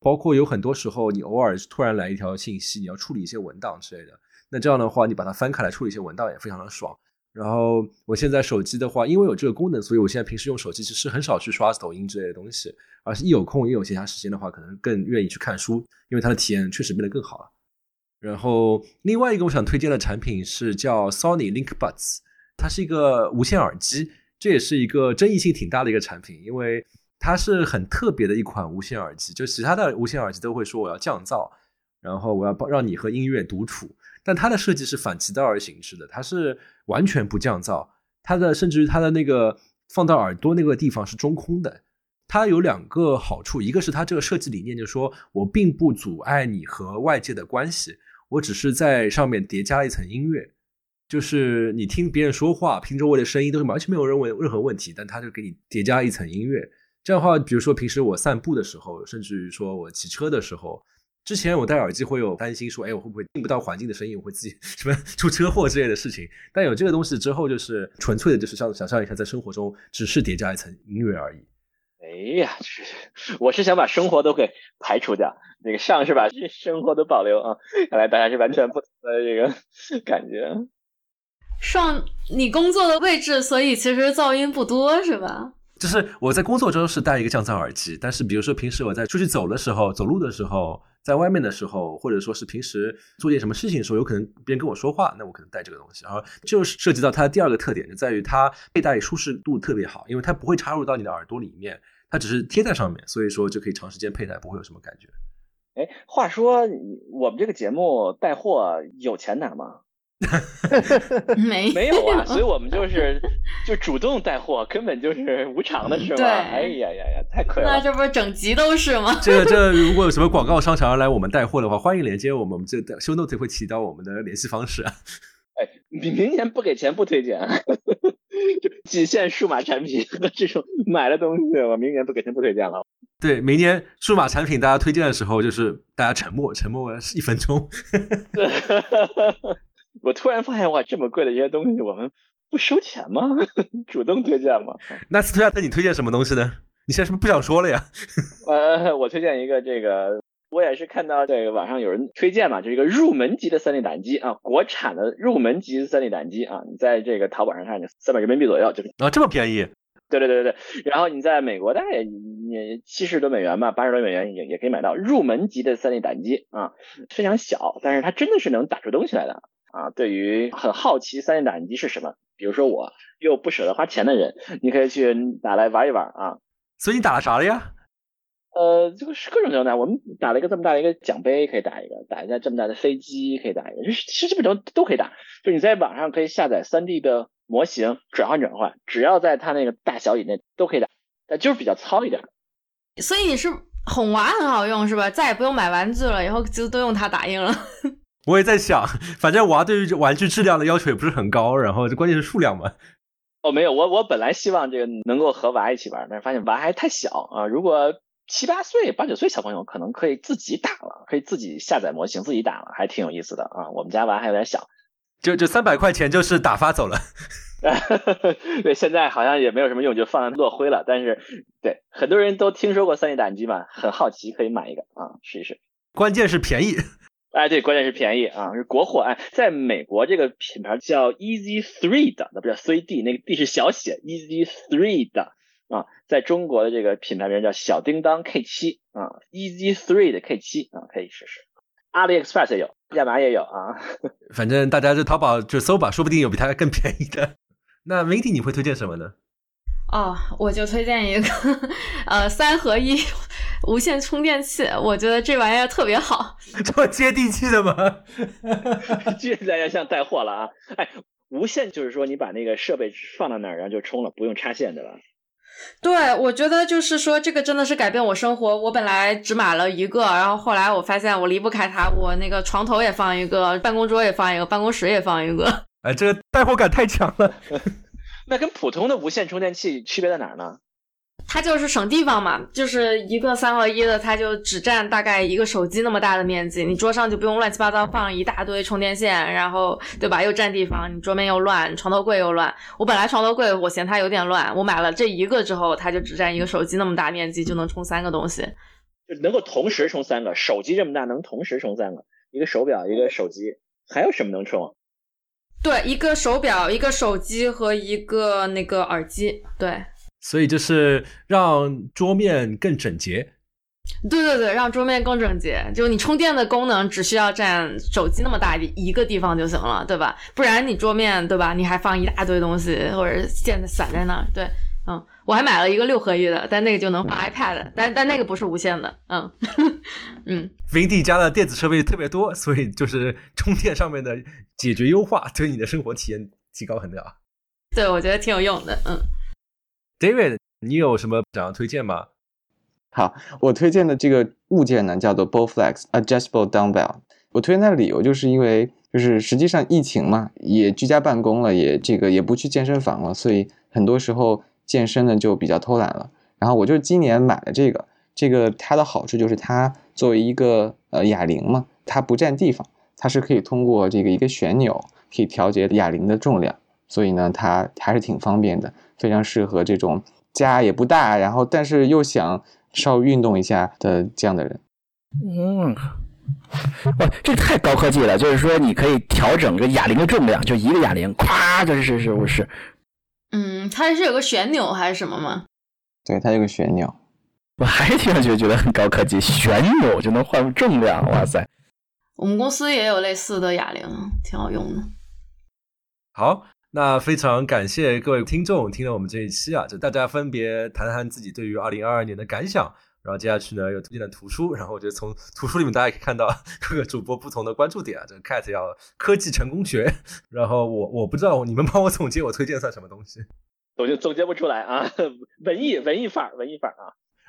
包括有很多时候，你偶尔突然来一条信息，你要处理一些文档之类的，那这样的话，你把它翻开来处理一些文档也非常的爽。然后我现在手机的话，因为有这个功能，所以我现在平时用手机其实很少去刷抖音之类的东西，而是一有空一有闲暇时间的话，可能更愿意去看书，因为它的体验确实变得更好了。然后另外一个我想推荐的产品是叫 Sony LinkBuds，它是一个无线耳机，这也是一个争议性挺大的一个产品，因为它是很特别的一款无线耳机，就其他的无线耳机都会说我要降噪，然后我要帮让你和音乐独处，但它的设计是反其道而行之的，它是完全不降噪，它的甚至于它的那个放到耳朵那个地方是中空的。它有两个好处，一个是它这个设计理念，就是说我并不阻碍你和外界的关系，我只是在上面叠加了一层音乐，就是你听别人说话，听周围的声音都是完全没有任何任何问题，但它就给你叠加一层音乐。这样的话，比如说平时我散步的时候，甚至于说我骑车的时候，之前我戴耳机会有担心说，哎，我会不会听不到环境的声音，我会自己 什么出车祸之类的事情。但有这个东西之后，就是纯粹的，就是像想象一下，在生活中只是叠加一层音乐而已。哎呀，是我是想把生活都给排除掉，那个上是把生活都保留啊。看来大家是完全不同的这个 感觉。上你工作的位置，所以其实噪音不多，是吧？就是我在工作中是戴一个降噪耳机，但是比如说平时我在出去走的时候、走路的时候、在外面的时候，或者说是平时做件什么事情的时候，有可能别人跟我说话，那我可能戴这个东西。然后就是涉及到它的第二个特点，就在于它佩戴舒适度特别好，因为它不会插入到你的耳朵里面，它只是贴在上面，所以说就可以长时间佩戴，不会有什么感觉。哎，话说我们这个节目带货有钱拿吗？没 没有啊，所以我们就是就主动带货，根本就是无偿的是吗？对哎呀呀呀，太亏了。那这不是整集都是吗？这个这如果有什么广告商想要来我们带货的话，欢迎连接我们，我们这 show note 会提到我们的联系方式啊。哎，明明年不给钱不推荐，就仅限数码产品和这种买的东西，我明年不给钱不推荐了。对，明年数码产品大家推荐的时候，就是大家沉默，沉默一分钟。我突然发现哇，这么贵的一些东西，我们不收钱吗？主动推荐吗？那斯图亚特，你推荐什么东西呢？你现在是不是不想说了呀？呃，我推荐一个这个，我也是看到这个网上有人推荐嘛，就是一个入门级的 3D 打印机啊，国产的入门级 3D 打印机啊，你在这个淘宝上看，三百人民币左右，就是啊，这么便宜？对对对对对。然后你在美国大概也七十多美元吧，八十多美元也也可以买到入门级的 3D 打印机啊，非常小，但是它真的是能打出东西来的。啊，对于很好奇三 D 打印机是什么，比如说我又不舍得花钱的人，你可以去打来玩一玩啊。所以你打了啥了呀？呃，这个是各种各样的。我们打了一个这么大的一个奖杯，可以打一个；打一架这么大的飞机，可以打一个。其实基本上都可以打。就你在网上可以下载三 D 的模型，转换转换，只要在它那个大小以内都可以打。但就是比较糙一点。所以你是哄娃很好用是吧？再也不用买玩具了，以后就都用它打印了。我也在想，反正娃对于玩具质量的要求也不是很高，然后这关键是数量嘛。哦，没有，我我本来希望这个能够和娃一起玩，但是发现娃还太小啊。如果七八岁、八九岁小朋友可能可以自己打了，可以自己下载模型自己打了，还挺有意思的啊。我们家娃还有点小，就就三百块钱就是打发走了。对，现在好像也没有什么用，就放落灰了。但是对很多人都听说过三 D 打印机嘛，很好奇，可以买一个啊，试一试。关键是便宜。哎，对，关键是便宜啊，是国货。哎，在美国这个品牌叫 Easy Three 的，那不叫 C D，那个 D 是小写，Easy Three 的啊。在中国的这个品牌名叫小叮当 K 七啊，Easy Three 的 K 七啊，可以试试。AliExpress 也有，亚马也有啊。反正大家就淘宝就搜吧，说不定有比它更便宜的。那 Minty 你会推荐什么呢？哦，我就推荐一个，呃，三合一，无线充电器，我觉得这玩意儿特别好。这么接地气的吗？越来要像带货了啊！哎，无线就是说你把那个设备放到那儿，然后就充了，不用插线，对吧？对，我觉得就是说这个真的是改变我生活。我本来只买了一个，然后后来我发现我离不开它，我那个床头也放一个，办公桌也放一个，办公室也放一个。哎，这个带货感太强了。那跟普通的无线充电器区别在哪儿呢？它就是省地方嘛，就是一个三合一的，它就只占大概一个手机那么大的面积，你桌上就不用乱七八糟放一大堆充电线，然后对吧？又占地方，你桌面又乱，床头柜又乱。我本来床头柜我嫌它有点乱，我买了这一个之后，它就只占一个手机那么大面积，就能充三个东西，就能够同时充三个。手机这么大，能同时充三个，一个手表，一个手机，还有什么能充？对，一个手表，一个手机和一个那个耳机，对。所以就是让桌面更整洁。对对对，让桌面更整洁。就你充电的功能只需要占手机那么大一个地方就行了，对吧？不然你桌面对吧？你还放一大堆东西，或者线散在那儿。对，嗯，我还买了一个六合一的，但那个就能放 iPad，但但那个不是无线的。嗯 嗯。Vindy 家的电子设备特别多，所以就是充电上面的解决优化，对你的生活体验提高很大。对，我觉得挺有用的。嗯。David，你有什么想要推荐吗？好，我推荐的这个物件呢，叫做 Bowflex Adjustable Dumbbell。我推荐它的理由就是因为，就是实际上疫情嘛，也居家办公了，也这个也不去健身房了，所以很多时候健身呢就比较偷懒了。然后我就今年买了这个，这个它的好处就是它作为一个呃哑铃嘛，它不占地方，它是可以通过这个一个旋钮可以调节哑铃的重量，所以呢，它还是挺方便的。非常适合这种家也不大，然后但是又想稍微运动一下的这样的人。嗯，哇，这太高科技了！就是说，你可以调整个哑铃的重量，就一个哑铃，咵，就是是不是？嗯，它是有个旋钮还是什么吗？对，它有个旋钮。我还听上去觉得很高科技，旋钮就能换重量，哇塞！我们公司也有类似的哑铃，挺好用的。好。那非常感谢各位听众听了我们这一期啊，就大家分别谈谈自己对于二零二二年的感想，然后接下去呢又推荐了图书，然后我觉得从图书里面大家可以看到 各个主播不同的关注点啊，这个 cat 要科技成功学，然后我我不知道你们帮我总结我推荐算什么东西，我就总结不出来啊，文艺文艺范儿文艺范儿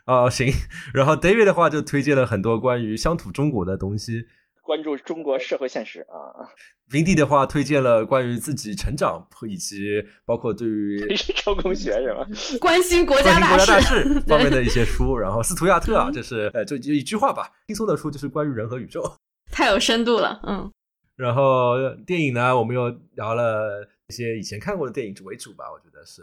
啊，啊行，然后 David 的话就推荐了很多关于乡土中国的东西。关注中国社会现实啊，Vindy 的话推荐了关于自己成长以及包括对于 成功学是吧？关心国家大事方面的一些书。然后斯图亚特啊，这是呃，就就一句话吧，轻松的书就是关于人和宇宙，太有深度了，嗯。然后电影呢，我们又聊了一些以前看过的电影为主吧，我觉得是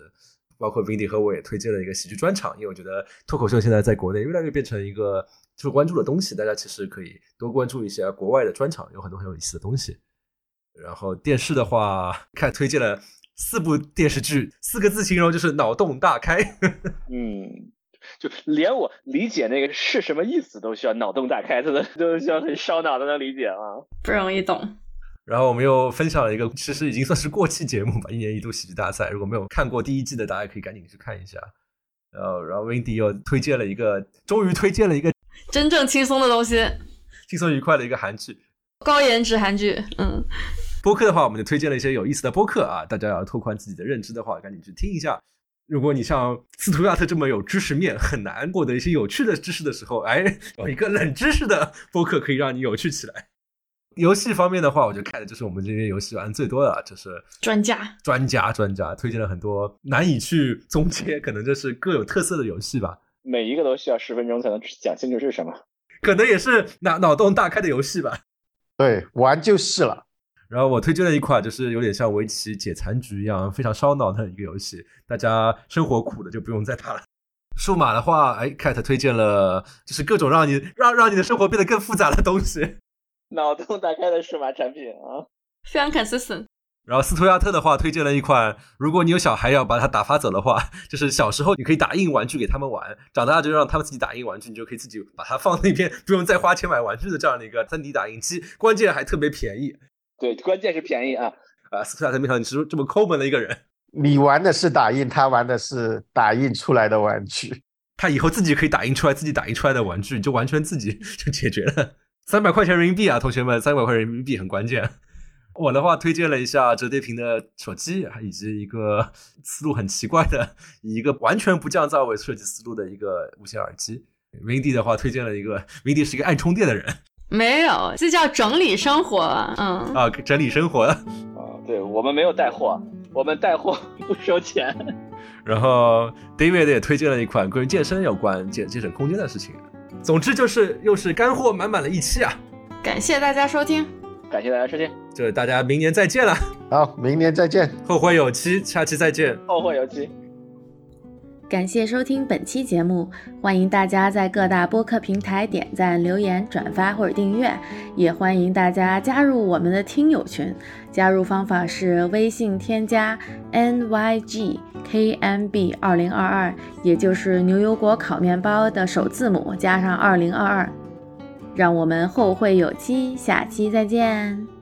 包括 Vindy 和我也推荐了一个喜剧专场，因为我觉得脱口秀现在在国内越来越变成一个。受关注的东西，大家其实可以多关注一些国外的专场，有很多很有意思的东西。然后电视的话，看推荐了四部电视剧，四个字形容就是脑洞大开。嗯，就连我理解那个是什么意思都需要脑洞大开，真的都需要很烧脑才能理解啊，不容易懂。然后我们又分享了一个，其实已经算是过气节目吧，一年一度喜剧大赛。如果没有看过第一季的，大家可以赶紧去看一下。然后，然后 Wendy 又推荐了一个，终于推荐了一个。真正轻松的东西，轻松愉快的一个韩剧，高颜值韩剧。嗯，播客的话，我们就推荐了一些有意思的播客啊，大家要拓宽自己的认知的话，赶紧去听一下。如果你像斯图亚特这么有知识面，很难获得一些有趣的知识的时候，哎，有一个冷知识的播客可以让你有趣起来。游戏方面的话，我就看的就是我们这边游戏玩最多的，就是专家，专家，专家推荐了很多难以去总结，可能就是各有特色的游戏吧。每一个都需要十分钟才能讲清楚是什么，可能也是脑脑洞大开的游戏吧。对，玩就是了。然后我推荐了一款，就是有点像围棋解残局一样，非常烧脑的一个游戏。大家生活苦的就不用再打了。数码的话，哎，Cat 推荐了，就是各种让你让让你的生活变得更复杂的东西。脑洞大开的数码产品啊，非常 consistent。然后斯图亚特的话推荐了一款，如果你有小孩要把它打发走的话，就是小时候你可以打印玩具给他们玩，长大就让他们自己打印玩具，你就可以自己把它放那边，不用再花钱买玩具的这样的一个 3D 打印机，关键还特别便宜。对，关键是便宜啊！啊，斯图亚特没想到你是这么抠门的一个人。你玩的是打印，他玩的是打印出来的玩具。他以后自己可以打印出来自己打印出来的玩具，就完全自己 就解决了。三百块钱人民币啊，同学们，三百块人民币很关键。我的话推荐了一下折叠屏的手机，以及一个 思路很奇怪的，以一个完全不降噪为设计思路的一个无线耳机。Windy 的话推荐了一个，Windy 是一个爱充电的人，没有，这叫整理生活。嗯啊，整理生活。啊，对我们没有带货，我们带货不收钱。然后 David 也推荐了一款关于健身有关节节省空间的事情。总之就是又是干货满满的一期啊！感谢大家收听。感谢大家收听，就大家明年再见了。好，明年再见，后会有期，下期再见，后会有期。感谢收听本期节目，欢迎大家在各大播客平台点赞、留言、转发或者订阅，也欢迎大家加入我们的听友群。加入方法是微信添加 n y g k m b 二零二二，也就是牛油果烤面包的首字母加上二零二二。让我们后会有期，下期再见。